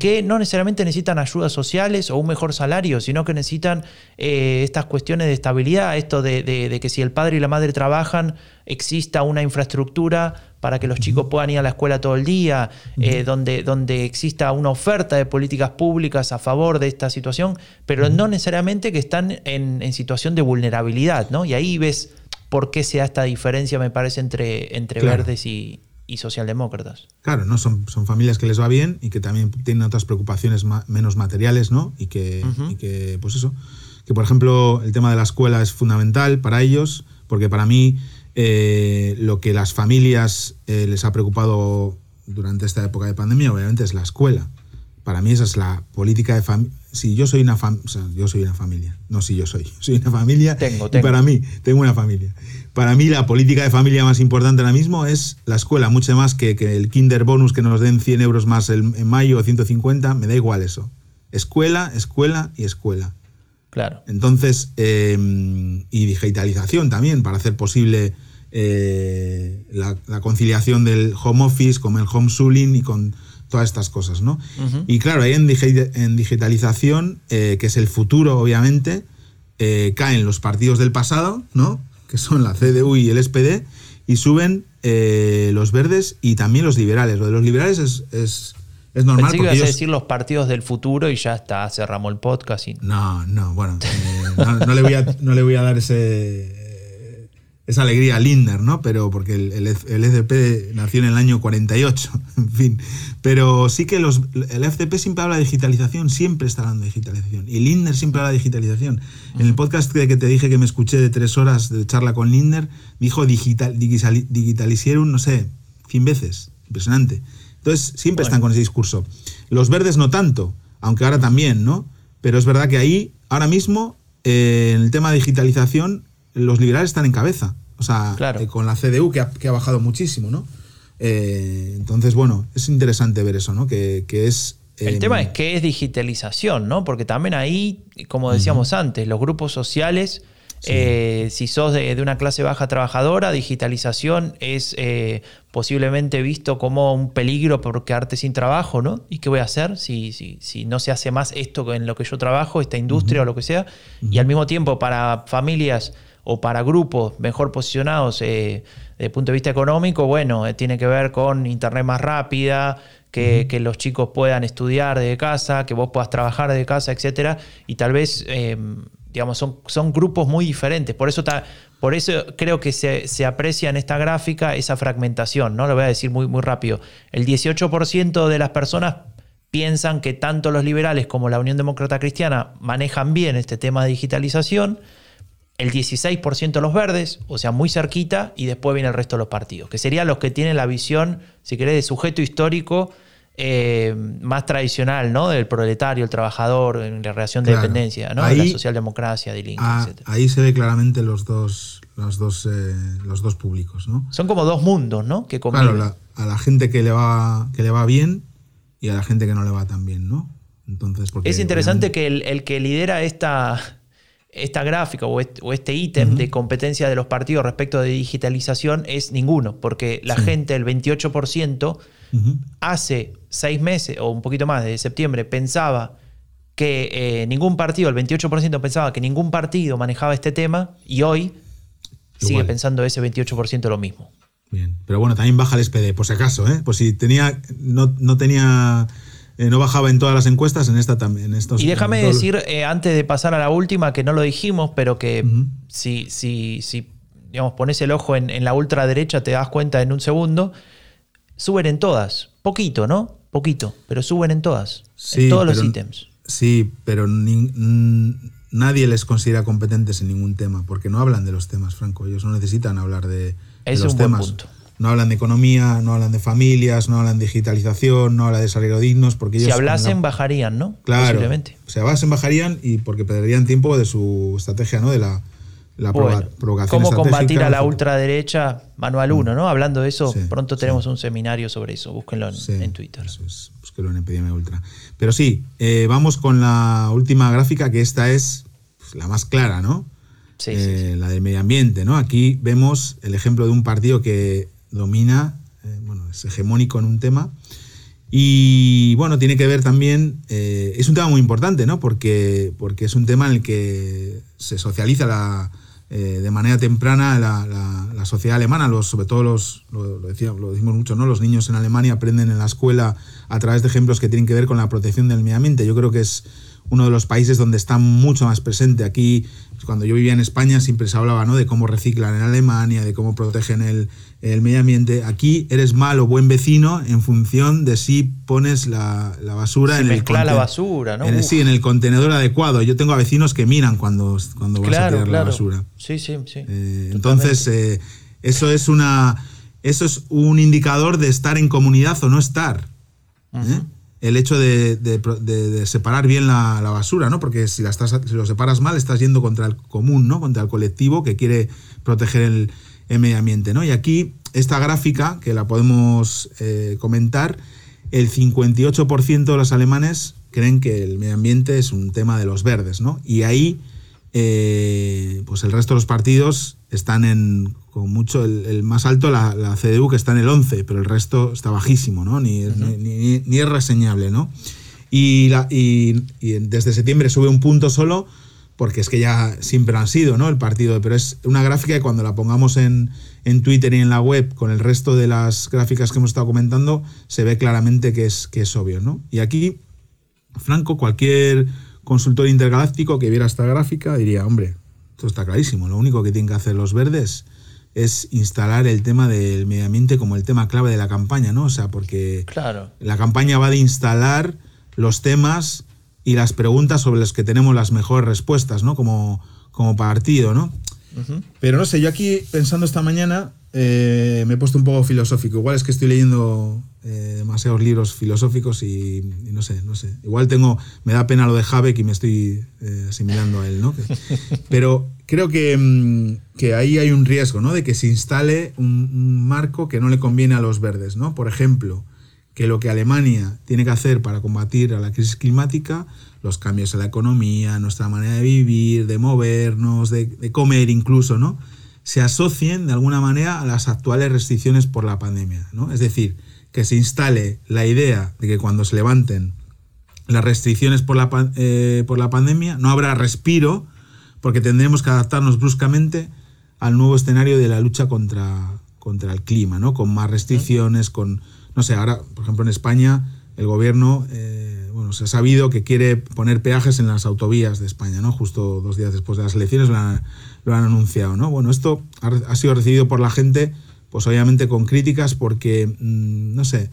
que no necesariamente necesitan ayudas sociales o un mejor salario, sino que necesitan eh, estas cuestiones de estabilidad, esto de, que si el padre y la madre trabajan, exista una infraestructura para que los chicos puedan ir a la escuela todo el día, eh, donde, donde exista una oferta de políticas públicas a favor de esta situación, pero no necesariamente que están en, situación de vulnerabilidad, ¿no? Y ahí ves por qué se da esta diferencia, me parece, entre, entre verdes y, y socialdemócratas. Claro, ¿no? Son, son familias que les va bien y que también tienen otras preocupaciones menos materiales, ¿no? Y que, que, pues eso, que por ejemplo el tema de la escuela es fundamental para ellos, porque para mí eh, lo que las familias eh, les ha preocupado durante esta época de pandemia, obviamente, es la escuela. Para mí esa es la política de familia. Si yo soy una familia, yo soy una familia, no si yo soy, soy una familia. Tengo, tengo. Y para mí, tengo una familia. Para mí la política de familia más importante ahora mismo es la escuela, mucho más que, que el kinder bonus que nos den 100 euros más en mayo o 150, me da igual eso. Escuela, escuela y escuela. Claro. Entonces, em, y digitalización también para hacer posible eh, la, conciliación del home office con el homeschooling y con todas estas cosas, ¿no? Y claro, ahí en, digitalización, eh, que es el futuro, obviamente, eh, caen los partidos del pasado, ¿no? Que son la CDU y el SPD, y suben los verdes y también los liberales. Lo de los liberales es, es, es normal. Pensé que ibas a decir los partidos del futuro y ya está, cerramos el podcast. Y... No, no, bueno, eh, no, no le voy a, no le voy a dar ese, esa alegría a Lindner, ¿no? Pero porque el, el, el FDP nació en el año 48, en fin. Pero sí que los, el FDP siempre habla de digitalización, siempre está hablando de digitalización. Y Lindner siempre habla de digitalización. En el podcast que, que te dije que me escuché de tres horas de charla con Lindner, dijo digital, digital, digitalisieron, no sé, 100 veces. Impresionante. Entonces, siempre están con ese discurso. Los verdes no tanto, aunque ahora también, ¿no? Pero es verdad que ahí, ahora mismo, eh, en el tema de digitalización, los liberales están en cabeza. O sea, Claro. eh, con la CDU que ha, que ha bajado muchísimo, ¿no? Eh, entonces, bueno, es interesante ver eso, ¿no? Que, que es... El eh, tema es qué es digitalización, ¿no? Porque también ahí, como decíamos antes, los grupos sociales, eh, si sos de, de una clase baja trabajadora, digitalización es eh, posiblemente visto como un peligro por quedarte sin trabajo, ¿no? ¿Y qué voy a hacer si, si, si no se hace más esto en lo que yo trabajo, esta industria o lo que sea? Y al mismo tiempo, para familias o para grupos mejor posicionados eh, desde el punto de vista económico, bueno, eh, tiene que ver con internet más rápida, que, que los chicos puedan estudiar desde casa, que vos puedas trabajar desde casa, etcétera, y tal vez, eh, digamos, son, son grupos muy diferentes. Por eso, ta- por eso creo que se, se aprecia en esta gráfica esa fragmentación, ¿no? Lo voy a decir muy, muy rápido. El 18% de las personas piensan que tanto los liberales como la Unión Demócrata Cristiana manejan bien este tema de digitalización, el 16% los verdes, o sea, muy cerquita, y después viene el resto de los partidos, que serían los que tienen la visión, si querés, de sujeto histórico eh, más tradicional, ¿no? Del proletario, el trabajador, en la relación de Claro. dependencia, ¿no? Ahí- la socialdemocracia, de Lincoln, ah, etc. ahí se ve claramente los dos, los dos, eh, los dos públicos, ¿no? Son como dos mundos, ¿no? Que Claro, la- a la gente que le va que le va bien y a la gente que no le va tan bien, ¿no? Entonces, porque Es interesante obviamente- que el, el que lidera esta, esta gráfica o este, o este ítem de competencia de los partidos respecto de digitalización es ninguno, porque la gente, el 28%, Ujú. hace seis meses o un poquito más, de septiembre, pensaba que eh, ningún partido, el 28% pensaba que ningún partido manejaba este tema y hoy sigue pensando ese 28% lo mismo. Bien, pero bueno, también baja el SPD, por si acaso, ¿eh? Pues si tenía, no, no tenía, eh, no bajaba en todas las encuestas, en esta también. En estos, Y déjame decir, eh, antes de pasar a la última, que no lo dijimos, pero que si, si, si digamos, pones el ojo en, en la ultraderecha, te das cuenta en un segundo, suben en todas. Poquito, ¿no? Poquito, pero suben en todas. Sí, en todos los pero- ítems. Sí, pero ni- nadie les considera competentes en ningún tema, porque no hablan de los temas, Franco. Ellos no necesitan hablar de, de los un buen temas. punto. No hablan de economía, no hablan de familias, no hablan de digitalización, no hablan de salario dignos, porque ellos Si la- hablasen, bajarían, ¿no? Claro. Posiblemente. Sea, basen bajarían y porque perderían tiempo de su estrategia, ¿no? De la, la Bueno, provocación ¿Cómo combatir a la ultraderecha? Manual 1, ¿no? Hablando de eso, Sí, pronto sí. tenemos un seminario sobre eso. Búsquenlo en, Sí, en Twitter. Eso es, búsquelo en Epidemia Ultra. Pero sí, eh, vamos con la última gráfica, que esta es pues, la más clara, ¿no? Eh, La del medio ambiente, ¿no? Aquí vemos el ejemplo de un partido que domina, eh, bueno, es hegemónico en un tema. Y bueno, tiene que ver también, eh, es un tema muy importante, ¿no? Porque, porque es un tema en el que se socializa la, eh, de manera temprana la, la- sociedad alemana, los, sobre todo los, lo, lo decía- lo decimos mucho, ¿no? Los niños en Alemania aprenden en la escuela a través de ejemplos que tienen que ver con la protección del medio ambiente. Yo creo que es uno de los países donde está mucho más presente. Aquí, cuando yo vivía en España, siempre se hablaba ¿no? de cómo reciclan en Alemania, de cómo protegen el, el medio ambiente. Aquí eres mal o buen vecino en función de si pones la, la basura en el la basura, ¿no? en el- sí, en el contenedor adecuado. Yo tengo a vecinos que miran cuando, cuando vas a Claro, tirar la claro. basura. Sí, sí, sí. Eh, entonces, eh, eso es una. Eso es un indicador de estar en comunidad o no estar. ¿eh? El hecho de, de pro- de- de separar bien la, la basura, ¿no? Porque si, la estás, si lo separas mal, estás yendo contra el común, ¿no? Contra el colectivo que quiere proteger el, el medio ambiente, ¿no? Y aquí, esta gráfica, que la podemos eh, comentar, el 58% de los alemanes creen que el medio ambiente es un tema de los verdes, ¿no? Y ahí, eh, pues el resto de los partidos están en, con mucho, el, el más alto, la, la CDU, que está en el 11, pero el resto está bajísimo, ¿no? Ni, ni, ni- ni es reseñable, ¿no? Y, la- y- y desde septiembre sube un punto solo, porque es que ya siempre han sido, ¿no? El partido, pero es una gráfica que cuando la pongamos en, en Twitter y en la web con el resto de las gráficas que hemos estado comentando, se ve claramente que es, que es obvio, ¿no? Y aquí, Franco, cualquier consultor intergaláctico que viera esta gráfica diría, hombre, esto está clarísimo, lo único que tienen que hacer los verdes es instalar el tema del medio ambiente como el tema clave de la campaña, ¿no? O sea, porque claro. la campaña va de instalar los temas y las preguntas sobre las que tenemos las mejores respuestas, ¿no? Como, como partido, ¿no? Pero no sé, yo aquí pensando esta mañana eh, me he puesto un poco filosófico. Igual es que estoy leyendo eh, demasiados libros filosóficos y, no sé, no sé. Igual tengo, me da pena lo de Habeck y me estoy eh, asimilando a él, ¿no? pero creo que, mm, que, ahí hay un riesgo, ¿no? De que se instale un, un, marco que no le conviene a los verdes, ¿no? Por ejemplo, que lo que Alemania tiene que hacer para combatir a la crisis climática, los cambios en la economía, nuestra manera de vivir, de movernos, de, comer incluso, ¿no? Se asocien de alguna manera a las actuales restricciones por la pandemia, ¿no? Es decir, que se instale la idea de que cuando se levanten las restricciones por la, eh, por la pandemia, no habrá respiro, porque tendremos que adaptarnos bruscamente al nuevo escenario de la lucha contra, contra el clima, ¿no? Con más restricciones, con no sé, ahora, por ejemplo, en España, el gobierno, eh, bueno, se ha sabido que quiere poner peajes en las autovías de España, ¿no? Justo dos días después de las elecciones lo han, lo han anunciado, ¿no? Bueno, esto ha, ha, sido recibido por la gente, pues obviamente con críticas, porque, mmm, no sé,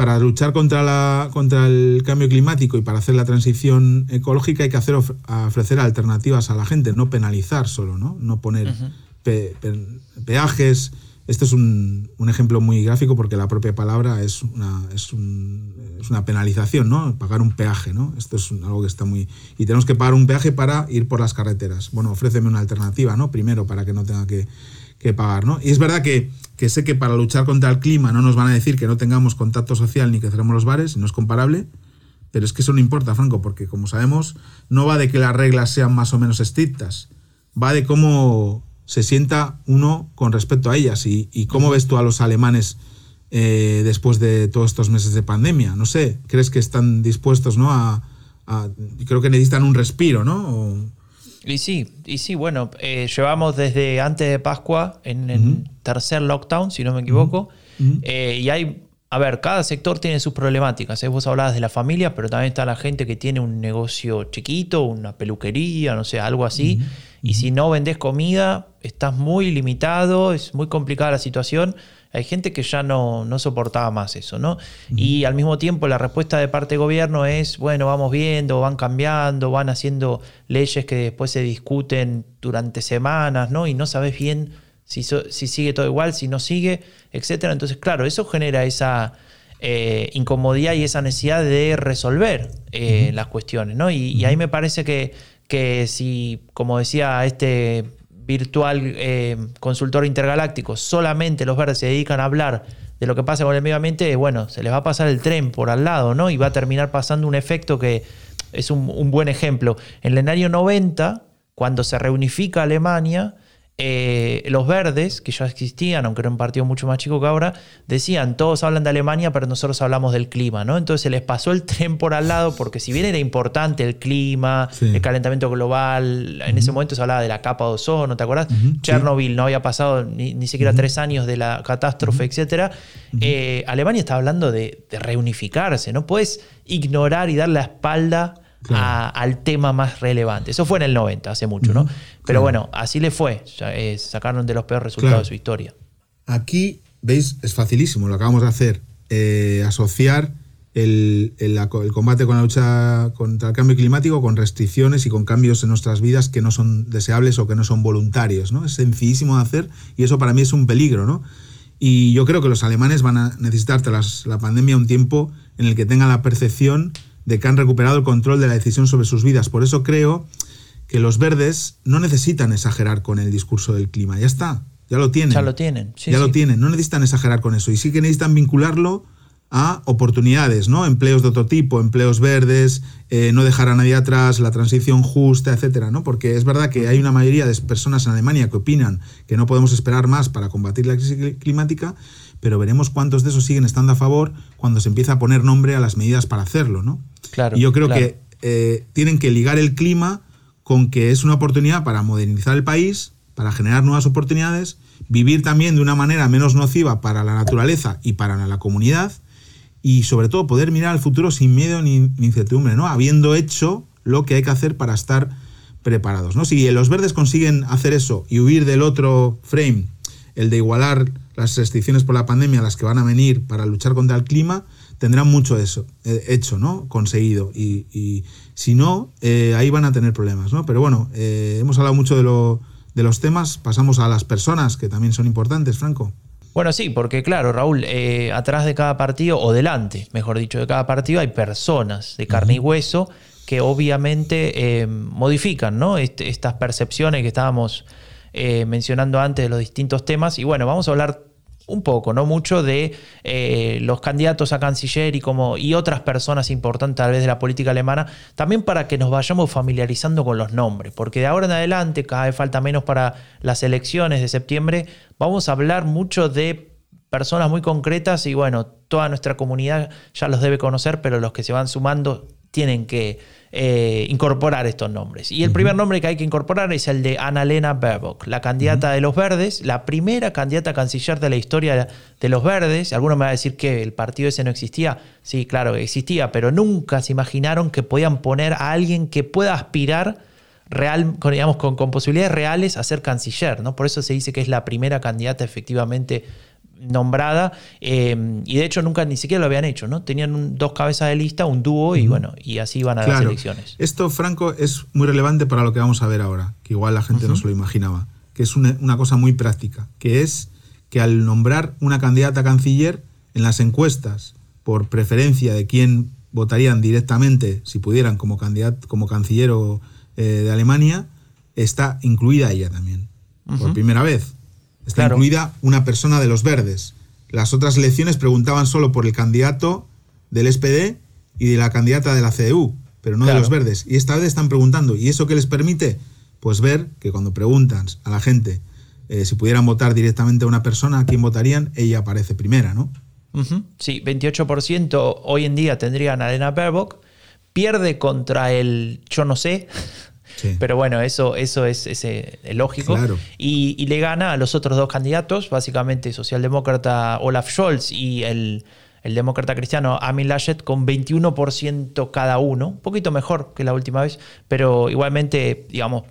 para luchar contra, la, contra el cambio climático y para hacer la transición ecológica hay que hacer, ofrecer alternativas a la gente, no penalizar solo, ¿no? No poner uh -huh. pe, pe, peajes este es un, un, ejemplo muy gráfico porque la propia palabra es una, es, un, es una penalización, ¿no? Pagar un peaje, ¿no? Esto es algo que está muy... Y tenemos que pagar un peaje para ir por las carreteras. Bueno, ofréceme una alternativa, ¿no? Primero, para que no tenga que, que pagar, ¿no? Y es verdad que, que, sé que para luchar contra el clima no nos van a decir que no tengamos contacto social ni que cerremos los bares, no es comparable, pero es que eso no importa, Franco, porque como sabemos, no va de que las reglas sean más o menos estrictas, va de cómo se sienta uno con respecto a ellas. ¿Y, y cómo ves tú a los alemanes eh, después de todos estos meses de pandemia? No sé, ¿crees que están dispuestos ¿no? a, a creo que necesitan un respiro, ¿no? O... Y sí, y sí, bueno, eh, llevamos desde antes de Pascua en el uh -huh. tercer lockdown, si no me equivoco, uh -huh. eh, y hay, a ver, cada sector tiene sus problemáticas. ¿eh? Vos hablabas de la familia, pero también está la gente que tiene un negocio chiquito, una peluquería, no sé, algo así. Uh -huh. Y si no vendés comida, estás muy limitado, es muy complicada la situación. Hay gente que ya no, no soportaba más eso, ¿no? Uh -huh. Y al mismo tiempo la respuesta de parte del gobierno es, bueno, vamos viendo, van cambiando, van haciendo leyes que después se discuten durante semanas, ¿no? Y no sabes bien si, so, si sigue todo igual, si no sigue, etc. Entonces, claro, eso genera esa eh, incomodidad y esa necesidad de resolver eh, uh -huh. las cuestiones, ¿no? Y, y ahí me parece que que si, como decía este virtual eh, consultor intergaláctico, solamente los verdes se dedican a hablar de lo que pasa con el medio ambiente, bueno, se les va a pasar el tren por al lado, ¿no? Y va a terminar pasando un efecto que es un, un buen ejemplo. En el año 90, cuando se reunifica Alemania, eh, los verdes, que ya existían, aunque era un partido mucho más chico que ahora, decían, todos hablan de Alemania, pero nosotros hablamos del clima, ¿no? Entonces se les pasó el tren por al lado, porque si bien era importante el clima, sí. el calentamiento global, en uh -huh. ese momento se hablaba de la capa de ozono, ¿te acuerdas? Uh -huh. Chernobyl sí. no había pasado ni, ni siquiera uh -huh. tres años de la catástrofe, etc. Eh, Alemania está hablando de, de reunificarse, no puedes ignorar y dar la espalda Claro. A, al tema más relevante. Eso fue en el 90, hace mucho, ¿no? Pero claro. bueno, así le fue. Eh, sacaron de los peores resultados claro. de su historia. Aquí, veis, es facilísimo, lo acabamos de hacer. Eh, asociar el, el, el, combate con la lucha contra el cambio climático con restricciones y con cambios en nuestras vidas que no son deseables o que no son voluntarios, ¿no? Es sencillísimo de hacer y eso para mí es un peligro, ¿no? Y yo creo que los alemanes van a necesitar tras la pandemia un tiempo en el que tengan la percepción de que han recuperado el control de la decisión sobre sus vidas. Por eso creo que los verdes no necesitan exagerar con el discurso del clima. Ya está, ya lo tienen. Ya lo tienen. Sí, ya sí. lo tienen. No necesitan exagerar con eso. Y sí que necesitan vincularlo a oportunidades, ¿no? Empleos de otro tipo, empleos verdes, eh, no dejar a nadie atrás, la transición justa, etcétera, ¿no? Porque es verdad que hay una mayoría de personas en Alemania que opinan que no podemos esperar más para combatir la crisis climática, pero veremos cuántos de esos siguen estando a favor cuando se empieza a poner nombre a las medidas para hacerlo, ¿no? Claro. Y yo creo claro. que eh, tienen que ligar el clima con que es una oportunidad para modernizar el país, para generar nuevas oportunidades, vivir también de una manera menos nociva para la naturaleza y para la comunidad, y sobre todo poder mirar al futuro sin miedo ni, incertidumbre, ¿no? Habiendo hecho lo que hay que hacer para estar preparados, ¿no? Si los verdes consiguen hacer eso y huir del otro frame, el de igualar las restricciones por la pandemia las que van a venir para luchar contra el clima, tendrán mucho eso eh, hecho, ¿no? Conseguido. Y, si no, eh, ahí van a tener problemas, ¿no? Pero bueno, eh, hemos hablado mucho de, de los temas, pasamos a las personas, que también son importantes, Franco. Bueno, sí, porque claro, Raúl, eh, atrás de cada partido, o delante, mejor dicho, de cada partido hay personas de carne y hueso que obviamente eh, modifican ¿no? estas percepciones que estábamos eh, mencionando antes los distintos temas. Y bueno, vamos a hablar un poco, no mucho, de eh, los candidatos a canciller y, como, y otras personas importantes tal vez de la política alemana, también para que nos vayamos familiarizando con los nombres, porque de ahora en adelante, cada vez falta menos para las elecciones de septiembre, vamos a hablar mucho de personas muy concretas y bueno, toda nuestra comunidad ya los debe conocer, pero los que se van sumando tienen que eh, incorporar estos nombres. Y el primer nombre que hay que incorporar es el de Annalena Baerbock, la candidata de los Verdes, la primera candidata canciller de la historia de los Verdes. Algunos me van a decir que el partido ese no existía. Sí, claro, existía, pero nunca se imaginaron que podían poner a alguien que pueda aspirar real, con, digamos, con, con posibilidades reales a ser canciller. ¿no? Por eso se dice que es la primera candidata efectivamente nombrada eh, y de hecho nunca ni siquiera lo habían hecho, ¿no? Tenían dos cabezas de lista, un dúo y bueno, y así iban a las elecciones. Esto, Franco, es muy relevante para lo que vamos a ver ahora, que igual la gente no se lo imaginaba, que es una, una, cosa muy práctica, que es que al nombrar una candidata a canciller en las encuestas por preferencia de quién votarían directamente, si pudieran, como, candidato, como canciller eh, de Alemania, está incluida ella también, por primera vez. Está incluida una persona de los verdes. Las otras elecciones preguntaban solo por el candidato del SPD y de la candidata de la CDU, pero no de los verdes. Y esta vez están preguntando. ¿Y eso qué les permite? Pues ver que cuando preguntan a la gente eh, si pudieran votar directamente a una persona, ¿a quién votarían? Ella aparece primera, ¿no? Sí, 28% hoy en día tendrían a Elena Baerbock. Pierde contra el yo no sé, pero bueno, eso, eso es, eh, lógico. Y, le gana a los otros dos candidatos, básicamente socialdemócrata Olaf Scholz y el, demócrata cristiano Amin Laschet, con 21% cada uno. Un poquito mejor que la última vez, pero igualmente, digamos,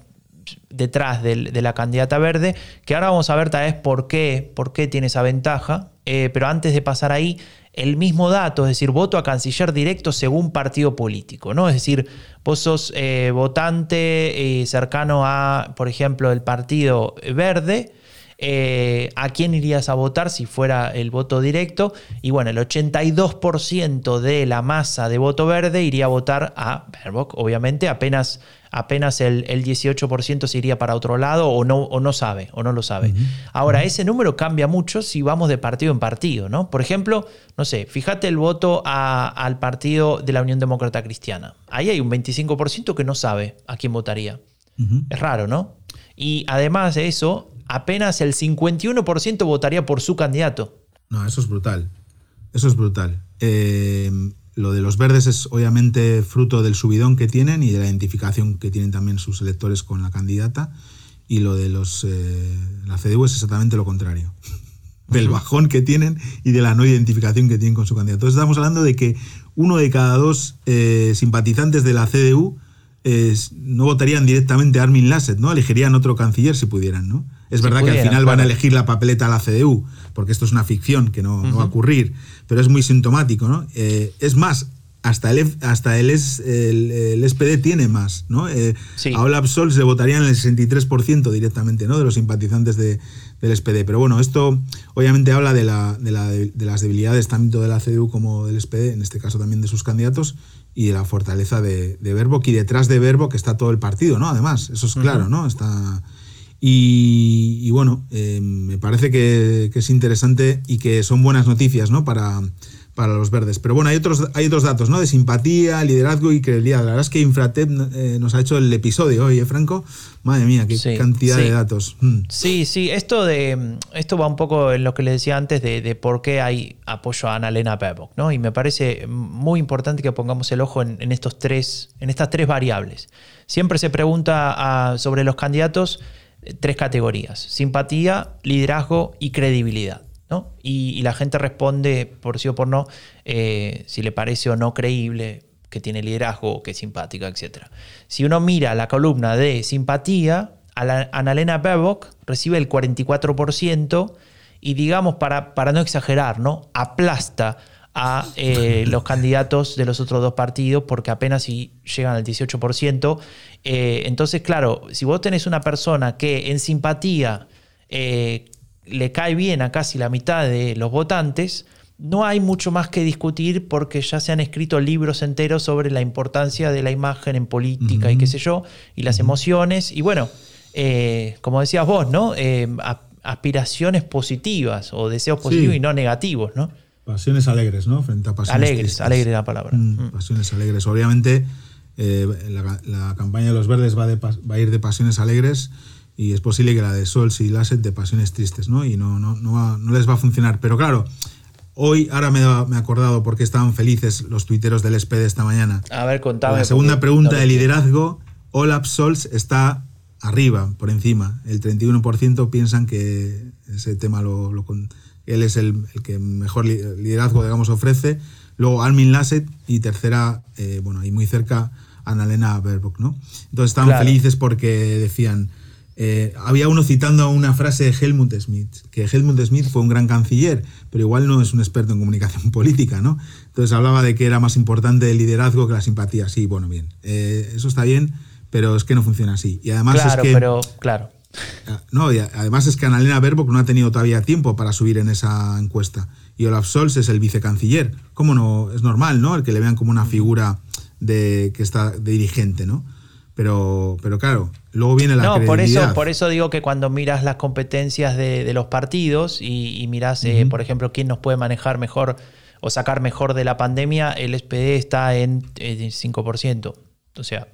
detrás de, la candidata verde, que ahora vamos a ver tal vez por qué, por qué tiene esa ventaja. Eh, pero antes de pasar ahí, el mismo dato, es decir, voto a canciller directo según partido político, ¿no? Es decir, vos sos eh, votante eh, cercano a, por ejemplo, el partido verde, eh, a quién irías a votar si fuera el voto directo. Y bueno, el 82% de la masa de voto verde iría a votar a Baerbock. Obviamente, apenas, apenas el, 18% se iría para otro lado o no, o no sabe, o no lo sabe. Ahora, ese número cambia mucho si vamos de partido en partido, ¿no? Por ejemplo, no sé, fíjate el voto al partido de la Unión Demócrata Cristiana. Ahí hay un 25% que no sabe a quién votaría. Es raro, ¿no? Y además de eso, apenas el 51% votaría por su candidato. No, eso es brutal. Eso es brutal. Eh, lo de los verdes es obviamente fruto del subidón que tienen y de la identificación que tienen también sus electores con la candidata. Y lo de los eh, la CDU es exactamente lo contrario. Del bajón que tienen y de la no identificación que tienen con su candidato. Entonces estamos hablando de que uno de cada dos eh, simpatizantes de la CDU no votarían directamente a Armin Lasset, ¿no? Elegirían otro canciller si pudieran, ¿no? Es verdad que al final van a elegir la papeleta a la CDU, porque esto es una ficción que no, va a ocurrir, pero es muy sintomático, ¿no? Eh, es más, hasta el, hasta el, el, SPD tiene más, ¿no? Eh, A Olaf Scholz le votarían el 63% directamente, ¿no? De los simpatizantes de, del SPD. Pero bueno, esto obviamente habla de, la, de, la, de, las debilidades tanto de la CDU como del SPD, en este caso también de sus candidatos, y de la fortaleza de, de Verbo, y detrás de Verbo que está todo el partido, ¿no? Además, eso es claro, ¿no? Está y, bueno, eh, me parece que, es interesante y que son buenas noticias ¿no? para, para los verdes. Pero bueno, hay otros, hay otros datos, ¿no? De simpatía, liderazgo y credibilidad. La verdad es que Infratep eh, nos ha hecho el episodio hoy, ¿eh, Franco? Madre mía, qué cantidad de datos. Mm. Sí, sí, esto de esto va un poco en lo que le decía antes de, por qué hay apoyo a Annalena Baerbock, ¿no? Y me parece muy importante que pongamos el ojo en, estos tres, en estas tres variables. Siempre se pregunta sobre los candidatos tres categorías: simpatía, liderazgo y credibilidad. Y, la gente responde por sí o por no, eh, si le parece o no creíble, que tiene liderazgo, que es simpática, etc. Si uno mira la columna de simpatía, Annalena Baerbock recibe el 44% y digamos, para, para no exagerar, ¿no? aplasta a eh, los candidatos de los otros dos partidos porque apenas si llegan al 18%. Eh, entonces, claro, si vos tenés una persona que en simpatía le cae bien a casi la mitad de los votantes, no hay mucho más que discutir porque ya se han escrito libros enteros sobre la importancia de la imagen en política y qué sé yo, y las emociones. Y bueno, eh, como decías vos, ¿no? Eh, aspiraciones positivas o deseos positivos y no negativos, ¿no? Pasiones alegres, ¿no? Frente a pasiones Alegres, alegre la palabra. Mm, mm. Pasiones alegres. Obviamente, eh, la, campaña de los verdes va, va a ir de pasiones alegres y es posible que la de Sols y Lasset de pasiones tristes, ¿no? Y no, no, no, no les va a funcionar. Pero claro, hoy, ahora me, he acordado por qué estaban felices los tuiteros del SPD esta mañana. A ver, contame. La segunda pregunta de liderazgo, Olaf Scholz está arriba, por encima. El 31% piensan que ese tema lo, él es el, que mejor liderazgo, digamos, ofrece. Luego Almin Lasset y tercera, eh, bueno, y muy cerca, Annalena Baerbock, ¿no? Entonces estaban felices porque decían, eh, había uno citando una frase de Helmut Schmidt, que Helmut Schmidt fue un gran canciller, pero igual no es un experto en comunicación política, ¿no? Entonces hablaba de que era más importante el liderazgo que la simpatía. Sí, bueno, bien. Eh, eso está bien, pero es que no funciona así. Y además claro, es que. pero claro. No, y además es que Annalena Baerbock no ha tenido todavía tiempo para subir en esa encuesta. Y Olaf Scholz es el vicecanciller. ¿Cómo no? Es normal, ¿no? El que le vean como una figura de que está de dirigente, ¿no? Pero, pero claro, luego viene la no, por eso, por eso digo que cuando miras las competencias de, los partidos y, miras, eh, por ejemplo, quién nos puede manejar mejor o sacar mejor de la pandemia, el SPD está en, 5%. O sea,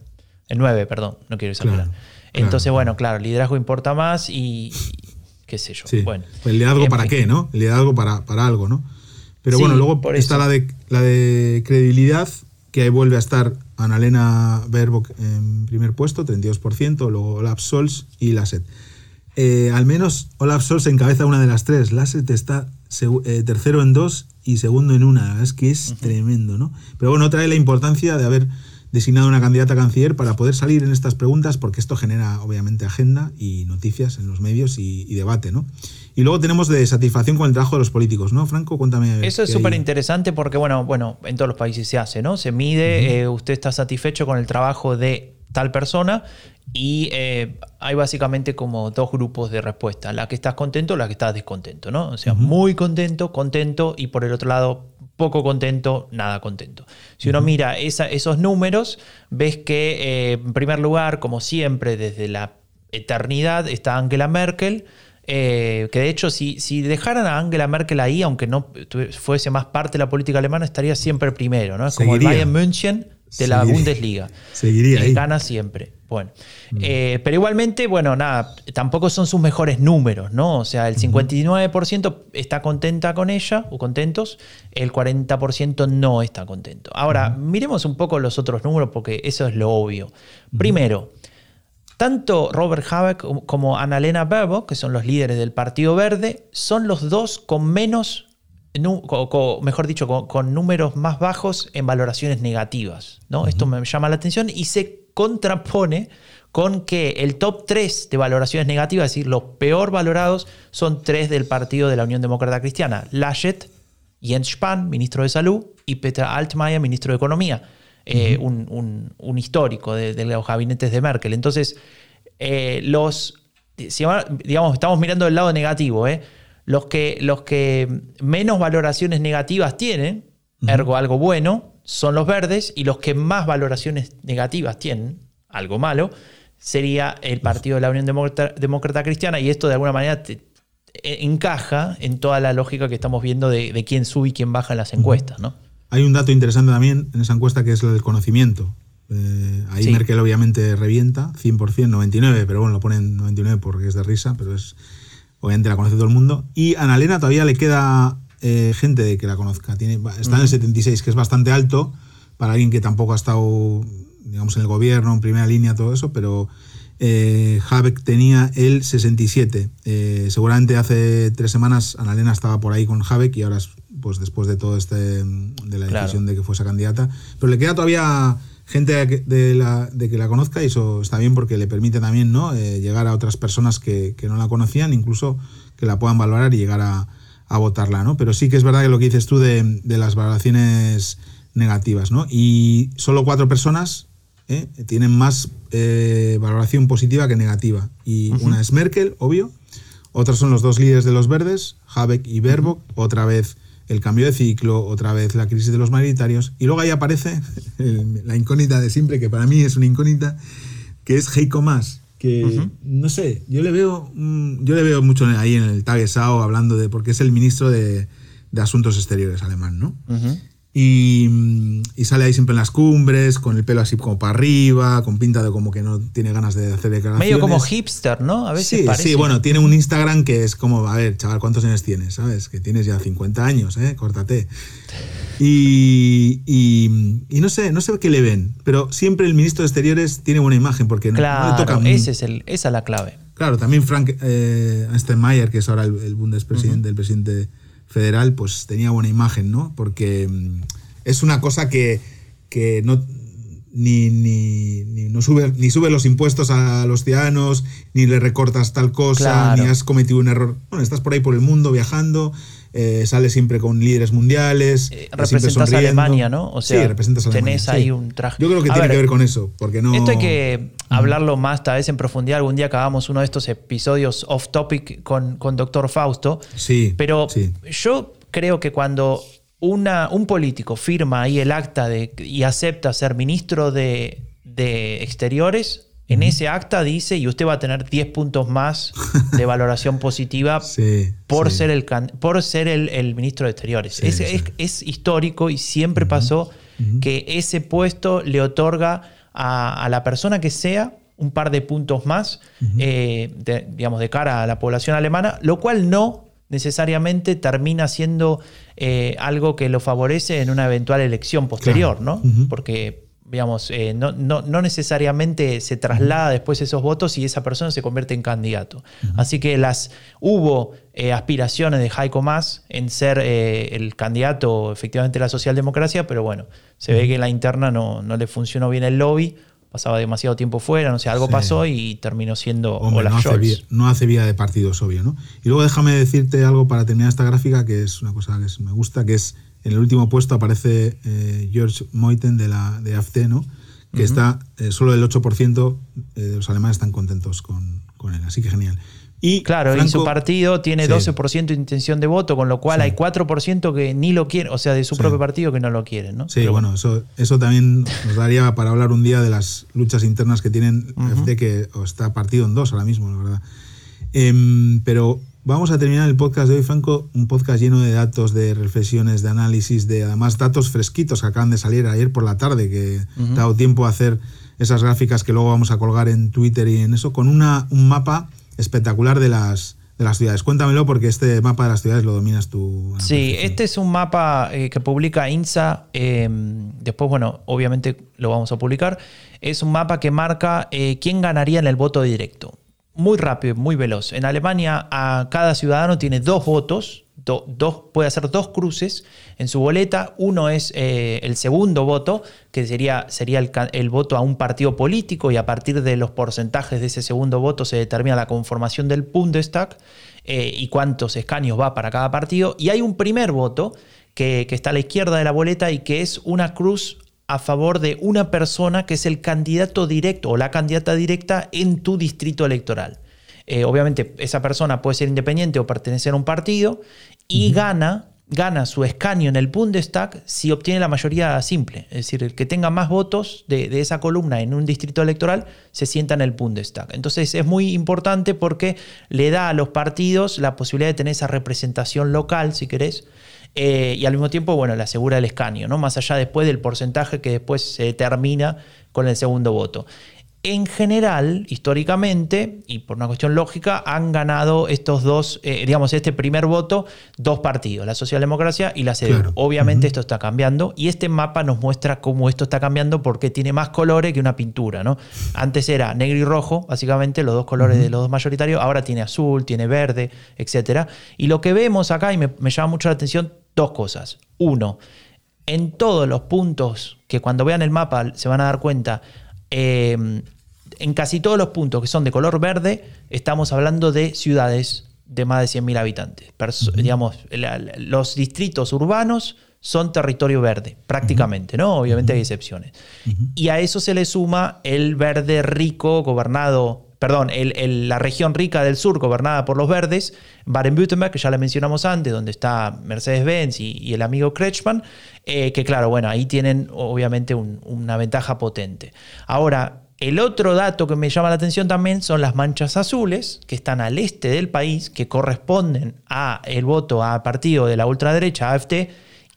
el 9, perdón, no quiero exagerar. Entonces, bueno, claro, el liderazgo importa más y, qué sé yo. Bueno, ¿El liderazgo para qué, no? El liderazgo para, para algo, ¿no? Pero bueno, luego está la de, la de credibilidad, que vuelve a estar Annalena Baerbock en primer puesto, 32%, luego Olaf Scholz y Lasset. Eh, al menos Olaf Scholz encabeza una de las tres. Lasset está eh, tercero en dos y segundo en una. Es que es tremendo, ¿no? Pero bueno, trae la importancia de haber designado una candidata a canciller para poder salir en estas preguntas, porque esto genera obviamente agenda y noticias en los medios y, y debate, ¿no? Y luego tenemos de satisfacción con el trabajo de los políticos, ¿no? Franco, cuéntame. Eso es súper interesante porque, bueno, bueno, en todos los países se hace, ¿no? Se mide, eh, usted está satisfecho con el trabajo de tal persona y eh, hay básicamente como dos grupos de respuesta, la que estás contento, la que estás descontento, ¿no? O sea, muy contento, contento y por el otro lado poco contento, nada contento. Si uno mira esos números, ves que eh, en primer lugar, como siempre, desde la eternidad está Angela Merkel, eh, que de hecho, si, si dejaran a Angela Merkel ahí, aunque no fuese más parte de la política alemana, estaría siempre primero, ¿no? Es como el Bayern München de la Bundesliga. Seguiría ahí. Gana siempre. Bueno. Mm. Eh, pero igualmente, bueno, nada, tampoco son sus mejores números, ¿no? O sea, el 59% está contenta con ella o contentos, el 40% no está contento. Ahora, miremos un poco los otros números porque eso es lo obvio. Primero, tanto Robert Habeck como Annalena Baerbock, que son los líderes del Partido Verde, son los dos con menos, mejor dicho, con, números más bajos en valoraciones negativas. ¿no? Esto me llama la atención y se contrapone con que el top 3 de valoraciones negativas, es decir, los peor valorados, son tres del Partido de la Unión Demócrata Cristiana. Laschet, Jens Spahn, ministro de Salud, y Peter Altmaier, ministro de Economía. Eh, un, histórico de, los gabinetes de Merkel. Entonces, eh, los, digamos, estamos mirando del lado negativo, ¿eh? Los, que, los que menos valoraciones negativas tienen, ergo algo bueno, son los verdes, y los que más valoraciones negativas tienen, algo malo, sería el Partido de la Unión Demócrata, Cristiana, y esto de alguna manera encaja en toda la lógica que estamos viendo de, de quién sube y quién baja en las encuestas, ¿no? Hay un dato interesante también en esa encuesta que es el conocimiento. Eh, ahí Sí. Merkel obviamente revienta, 100%, 99, pero bueno, lo ponen 99 porque es de risa, pero es obviamente la conoce todo el mundo. Y a Annalena todavía le queda eh, gente de que la conozca. Tiene, está en el 76, que es bastante alto para alguien que tampoco ha estado, digamos, en el gobierno, en primera línea, todo eso, pero eh, Habeck tenía el 67. Eh, seguramente hace tres semanas Annalena estaba por ahí con Habeck y ahora, es, pues después de todo este, de la Claro. decisión de que fuese candidata, pero le queda todavía gente de la, de que la conozca y eso está bien porque le permite también ¿no? Eh, llegar a otras personas que, que no la conocían, incluso que la puedan valorar y llegar a, a votarla, ¿no? Pero sí que es verdad que lo que dices tú de, de las valoraciones negativas, ¿no? Y solo cuatro personas ¿eh? tienen más eh, valoración positiva que negativa. Y una es Merkel, obvio. Otras son los dos líderes de los verdes, Habeck y Baerbock. Otra vez el cambio de ciclo, otra vez la crisis de los mayoritarios. Y luego ahí aparece el- la incógnita de siempre, que para mí es una incógnita, que es Heiko Maas. Que no sé, yo le veo mm, yo le veo mucho ahí en el Tagesschau hablando de porque es el ministro de, de Asuntos Exteriores alemán, ¿no? Y, mm, y sale ahí siempre en las cumbres, con el pelo así como para arriba, con pinta de como que no tiene ganas de hacer declaraciones. Medio como hipster, ¿no? A veces Sí, parece. sí, bueno, tiene un Instagram que es como, a ver, chaval, ¿cuántos años tienes? ¿Sabes? Que tienes ya 50 años, ¿eh? Córtate. Y, y, y no sé, no sé qué le ven, pero siempre el ministro de Exteriores tiene buena imagen porque no- no, Claro, le toca... ese es el, esa es la clave. Claro, también Frank eh, Steinmeier, que es ahora el, el Bundespresidente, el presidente federal, pues tenía buena imagen, ¿no? Porque mm, es una cosa que, que no ni, ni, ni no sube, ni sube los impuestos a los ciudadanos, ni le recortas tal cosa, Claro. ni has cometido un error. Bueno, estás por ahí por el mundo viajando, eh, sales siempre con líderes mundiales. Eh, siempre representás a. Alemania, ¿no? O sea, sí, representas a tenés Alemania, ahí sí. un traje. Yo creo que A tiene ver, que ver con eso, porque no... Esto hay que hablarlo más, tal vez en profundidad, algún día que hagamos uno de estos episodios off topic con, con Doctor Fausto. Sí, Pero sí. yo creo que cuando una, un político firma ahí el acta de, y acepta ser ministro de, de Exteriores, en ese acta dice, y usted va a tener 10 puntos más de valoración positiva Sí, por, sí. ser el, por ser el, el ministro de Exteriores. Sí, es, sí. es- es histórico y siempre pasó que ese puesto le otorga a, a la persona que sea un par de puntos más, eh, de, digamos, de cara a la población alemana, lo cual no necesariamente termina siendo eh, algo que lo favorece en una eventual elección posterior, Claro. ¿no? Porque, digamos, eh, no, no- no necesariamente se traslada después esos votos y esa persona se convierte en candidato. Así que las hubo eh, aspiraciones de Heiko Maas en ser eh, el candidato efectivamente de la socialdemocracia, pero bueno, se ve que en la interna no, no le funcionó bien el lobby, pasaba demasiado tiempo fuera, no sé, algo Sí. pasó y terminó siendo Hombre, Olaf no hace, vida, no hace vida de partidos, obvio, ¿no? Y luego déjame decirte algo para terminar esta gráfica, que es una cosa que me gusta, que es en el último puesto aparece eh, George Moiten de la de AFT, ¿no? Que está, eh, solo el 8% de los alemanes están contentos con, con él, así que genial. Y Claro, y su Franco- partido tiene Sí. 12% de intención de voto, con lo cual hay 4% que ni lo quieren, o sea, de su Sí. propio partido que no lo quieren, ¿no? Sí, Pero bueno, eso, eso también nos daría para hablar un día de las luchas internas que tienen AfD, que está partido en dos ahora mismo, la verdad. Em, pero vamos a terminar el podcast de hoy, Franco, un podcast lleno de datos, de reflexiones, de análisis, de además datos fresquitos que acaban de salir ayer por la tarde, que he dado tiempo a hacer esas gráficas que luego vamos a colgar en Twitter y en eso, con una, un mapa espectacular de las, de las ciudades. Cuéntamelo porque este mapa de las ciudades lo dominas tú. Sí, este es un mapa eh, que publica INSA. eh, después, bueno, obviamente lo vamos a publicar. Es un mapa que marca eh, quién ganaría en el voto directo. Muy rápido, muy veloz. En Alemania, a cada ciudadano tiene dos votos. do- dos, puede hacer dos cruces en su boleta. Uno es eh, el segundo voto, que sería, sería el voto a un partido político, y a partir de los porcentajes de ese segundo voto se determina la conformación del Bundestag eh, y cuántos escaños va para cada partido. Y hay un primer voto que, que está a la izquierda de la boleta y que es una cruz a favor de una persona que es el candidato directo o la candidata directa en tu distrito electoral. Eh, obviamente esa persona puede ser independiente o pertenecer a un partido y gana gana su escaño en el Bundestag si obtiene la mayoría simple. Es decir, el que tenga más votos de, esa columna en un distrito electoral se sienta en el Bundestag. Entonces es muy importante porque le da a los partidos la posibilidad de tener esa representación local, si querés, eh, y al mismo tiempo, bueno, le asegura el escaño, ¿no? Más allá después del porcentaje que después se termina con el segundo voto en general, históricamente, y por una cuestión lógica, han ganado estos dos, eh, digamos, este primer voto, dos partidos, la socialdemocracia y la CDU. Obviamente esto está cambiando y este mapa nos muestra cómo esto está cambiando porque tiene más colores que una pintura, ¿no? Antes era negro y rojo, básicamente los dos colores de los dos mayoritarios, ahora tiene azul, tiene verde, etc. Y lo que vemos acá, y me, llama mucho la atención, dos cosas. Uno, en todos los puntos que cuando vean el mapa se van a dar cuenta, eh, en casi todos los puntos que son de color verde, estamos hablando de ciudades de más de 100.000 habitantes. Digamos, los distritos urbanos son territorio verde, prácticamente, ¿no? Obviamente hay excepciones. Y a eso se le suma el verde rico gobernado, perdón, la región rica del sur gobernada por los verdes, Baden-Württemberg, que ya le mencionamos antes, donde está Mercedes-Benz y, el amigo Kretschmann, eh, que claro, bueno, ahí tienen obviamente una ventaja potente. Ahora, el otro dato que me llama la atención también son las manchas azules que están al este del país, que corresponden a el voto a partido de la ultraderecha AFT,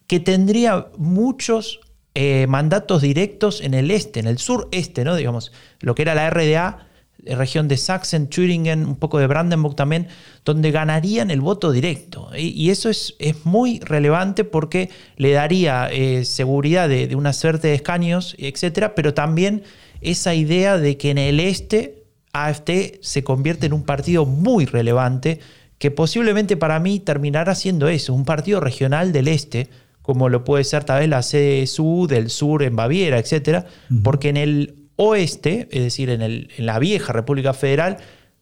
que tendría muchos eh, mandatos directos en el este, en el sureste, ¿no? Digamos, lo que era la RDA, región de Sachsen, Thüringen, un poco de Brandenburg también, donde ganarían el voto directo. Y, eso es, es, muy relevante porque le daría eh, seguridad de, de, una suerte de escaños, etcétera, pero también esa idea de que en el este AFT se convierte en un partido muy relevante, que posiblemente para mí terminará siendo eso, un partido regional del este, como lo puede ser tal vez la CSU del sur en Baviera, etc. Porque en el oeste, es decir, en, el, en, la vieja República Federal,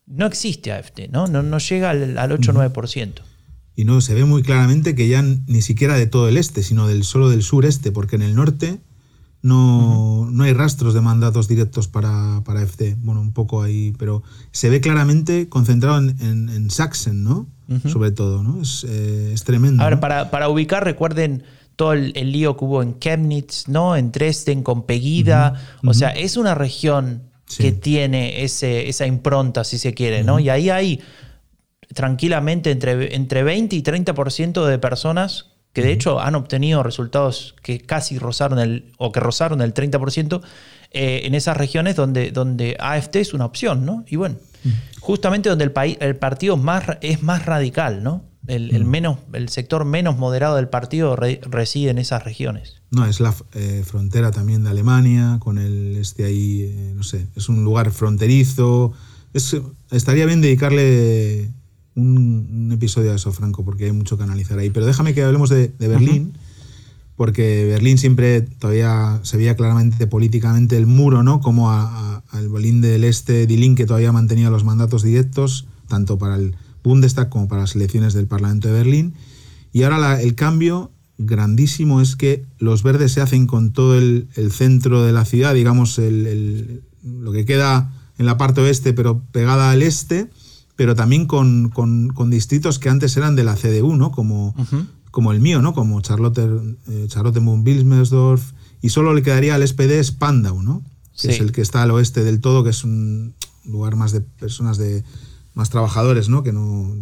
no existe AFT, ¿no? No, no llega al, 8-9%. Y no, se ve muy claramente que ya ni siquiera de todo el este, sino del solo del sureste, porque en el norte no, no hay rastros de mandatos directos para, para FD. Bueno, un poco ahí, pero se ve claramente concentrado en, en, Sachsen, ¿no? Sobre todo, ¿no? Es, eh, tremendo. A ver, para, ubicar, recuerden todo el, lío que hubo en Chemnitz, ¿no? En Dresden, con Pegida. O sea, es una región que tiene ese, esa impronta, si se quiere, ¿no? Y ahí hay tranquilamente entre, entre 20 y 30% de personas que de hecho han obtenido resultados que casi rozaron el, o que rozaron el 30% eh, en esas regiones donde, donde AFT es una opción, ¿no? Y bueno, justamente donde el, país, el partido más, es más radical, ¿no? El, menos, el sector menos moderado del partido reside en esas regiones. No, es la eh, frontera también de Alemania, con el este ahí, eh, no sé, es un lugar fronterizo. estaría bien dedicarle un, episodio de eso, Franco, porque hay mucho que analizar ahí. Pero déjame que hablemos de, Berlín, porque Berlín siempre todavía se veía claramente políticamente el muro, ¿no? Como al Berlín del Este, Dilin, que todavía mantenía los mandatos directos, tanto para el Bundestag como para las elecciones del Parlamento de Berlín. Y ahora el cambio grandísimo es que los verdes se hacen con todo el, centro de la ciudad, digamos, lo que queda en la parte oeste, pero pegada al este pero también con, distritos que antes eran de la CDU, ¿no? Como, como el mío, ¿no? Como Charlotte, eh, Charlottenburg, y solo le quedaría al SPD Spandau, ¿no? Que es el que está al oeste del todo, que es un lugar más de personas de más trabajadores, ¿no? Que no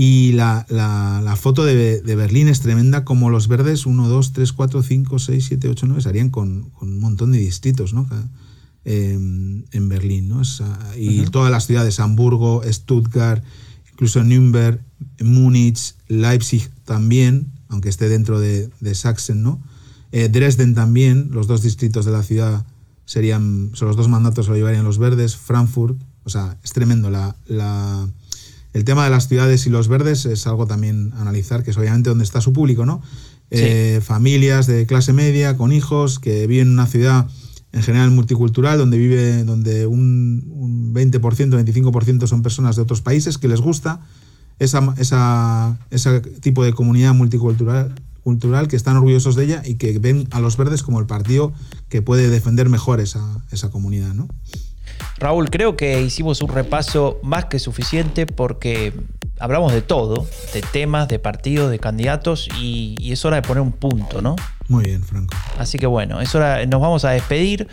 y la, foto de, Berlín es tremenda, como los verdes 1, 2, 3, 4, 5, 6, 7, 8, 9 estarían con, con un montón de distritos, ¿no? en Berlín, ¿no? y todas las ciudades, Hamburgo, Stuttgart, incluso Nürnberg, Múnich, Leipzig también, aunque esté dentro de, Sachsen, ¿no? Eh, Dresden también, los dos distritos de la ciudad serían, son los dos mandatos lo llevarían los verdes, Frankfurt, o sea, es tremendo. La, la, el tema de las ciudades y los verdes es algo también a analizar, que es obviamente donde está su público, ¿no? Eh, familias de clase media con hijos que viven en una ciudad en general multicultural, donde vive, donde un, un 20%, 25% son personas de otros países que les gusta esa, esa, ese tipo de comunidad multicultural cultural que están orgullosos de ella y que ven a los verdes como el partido que puede defender mejor esa, esa comunidad. ¿no? Raúl, creo que hicimos un repaso más que suficiente porque hablamos de todo, de temas, de partidos, de candidatos y, y es hora de poner un punto, ¿no? Muy bien, Franco. Así que bueno, es hora, nos vamos a despedir.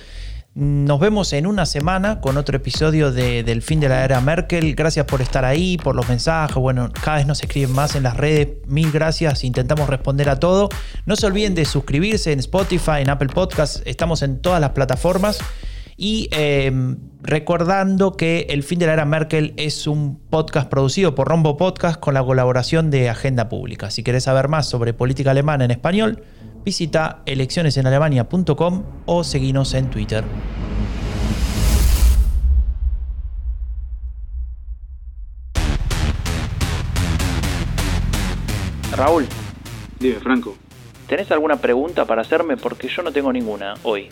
Nos vemos en una semana con otro episodio de, del fin de la era Merkel. Gracias por estar ahí, por los mensajes. Bueno, cada vez nos escriben más en las redes. Mil gracias. Intentamos responder a todo. No se olviden de suscribirse en Spotify, en Apple Podcasts. Estamos en todas las plataformas. Y eh, recordando que El fin de la era Merkel es un podcast producido por Rombo Podcast con la colaboración de Agenda Pública. Si querés saber más sobre política alemana en español, visita eleccionesenalemania.com o seguinos en Twitter. Raúl, Dime, Franco. ¿tenés alguna pregunta para hacerme? Porque yo no tengo ninguna hoy.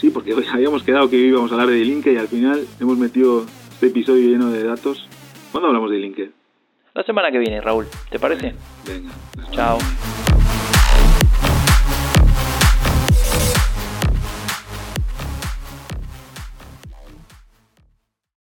Sí, porque hoy habíamos quedado que íbamos a hablar de Linke y al final hemos metido este episodio lleno de datos. ¿Cuándo hablamos de Linke? La semana que viene, Raúl, ¿te parece? Venga. Chao.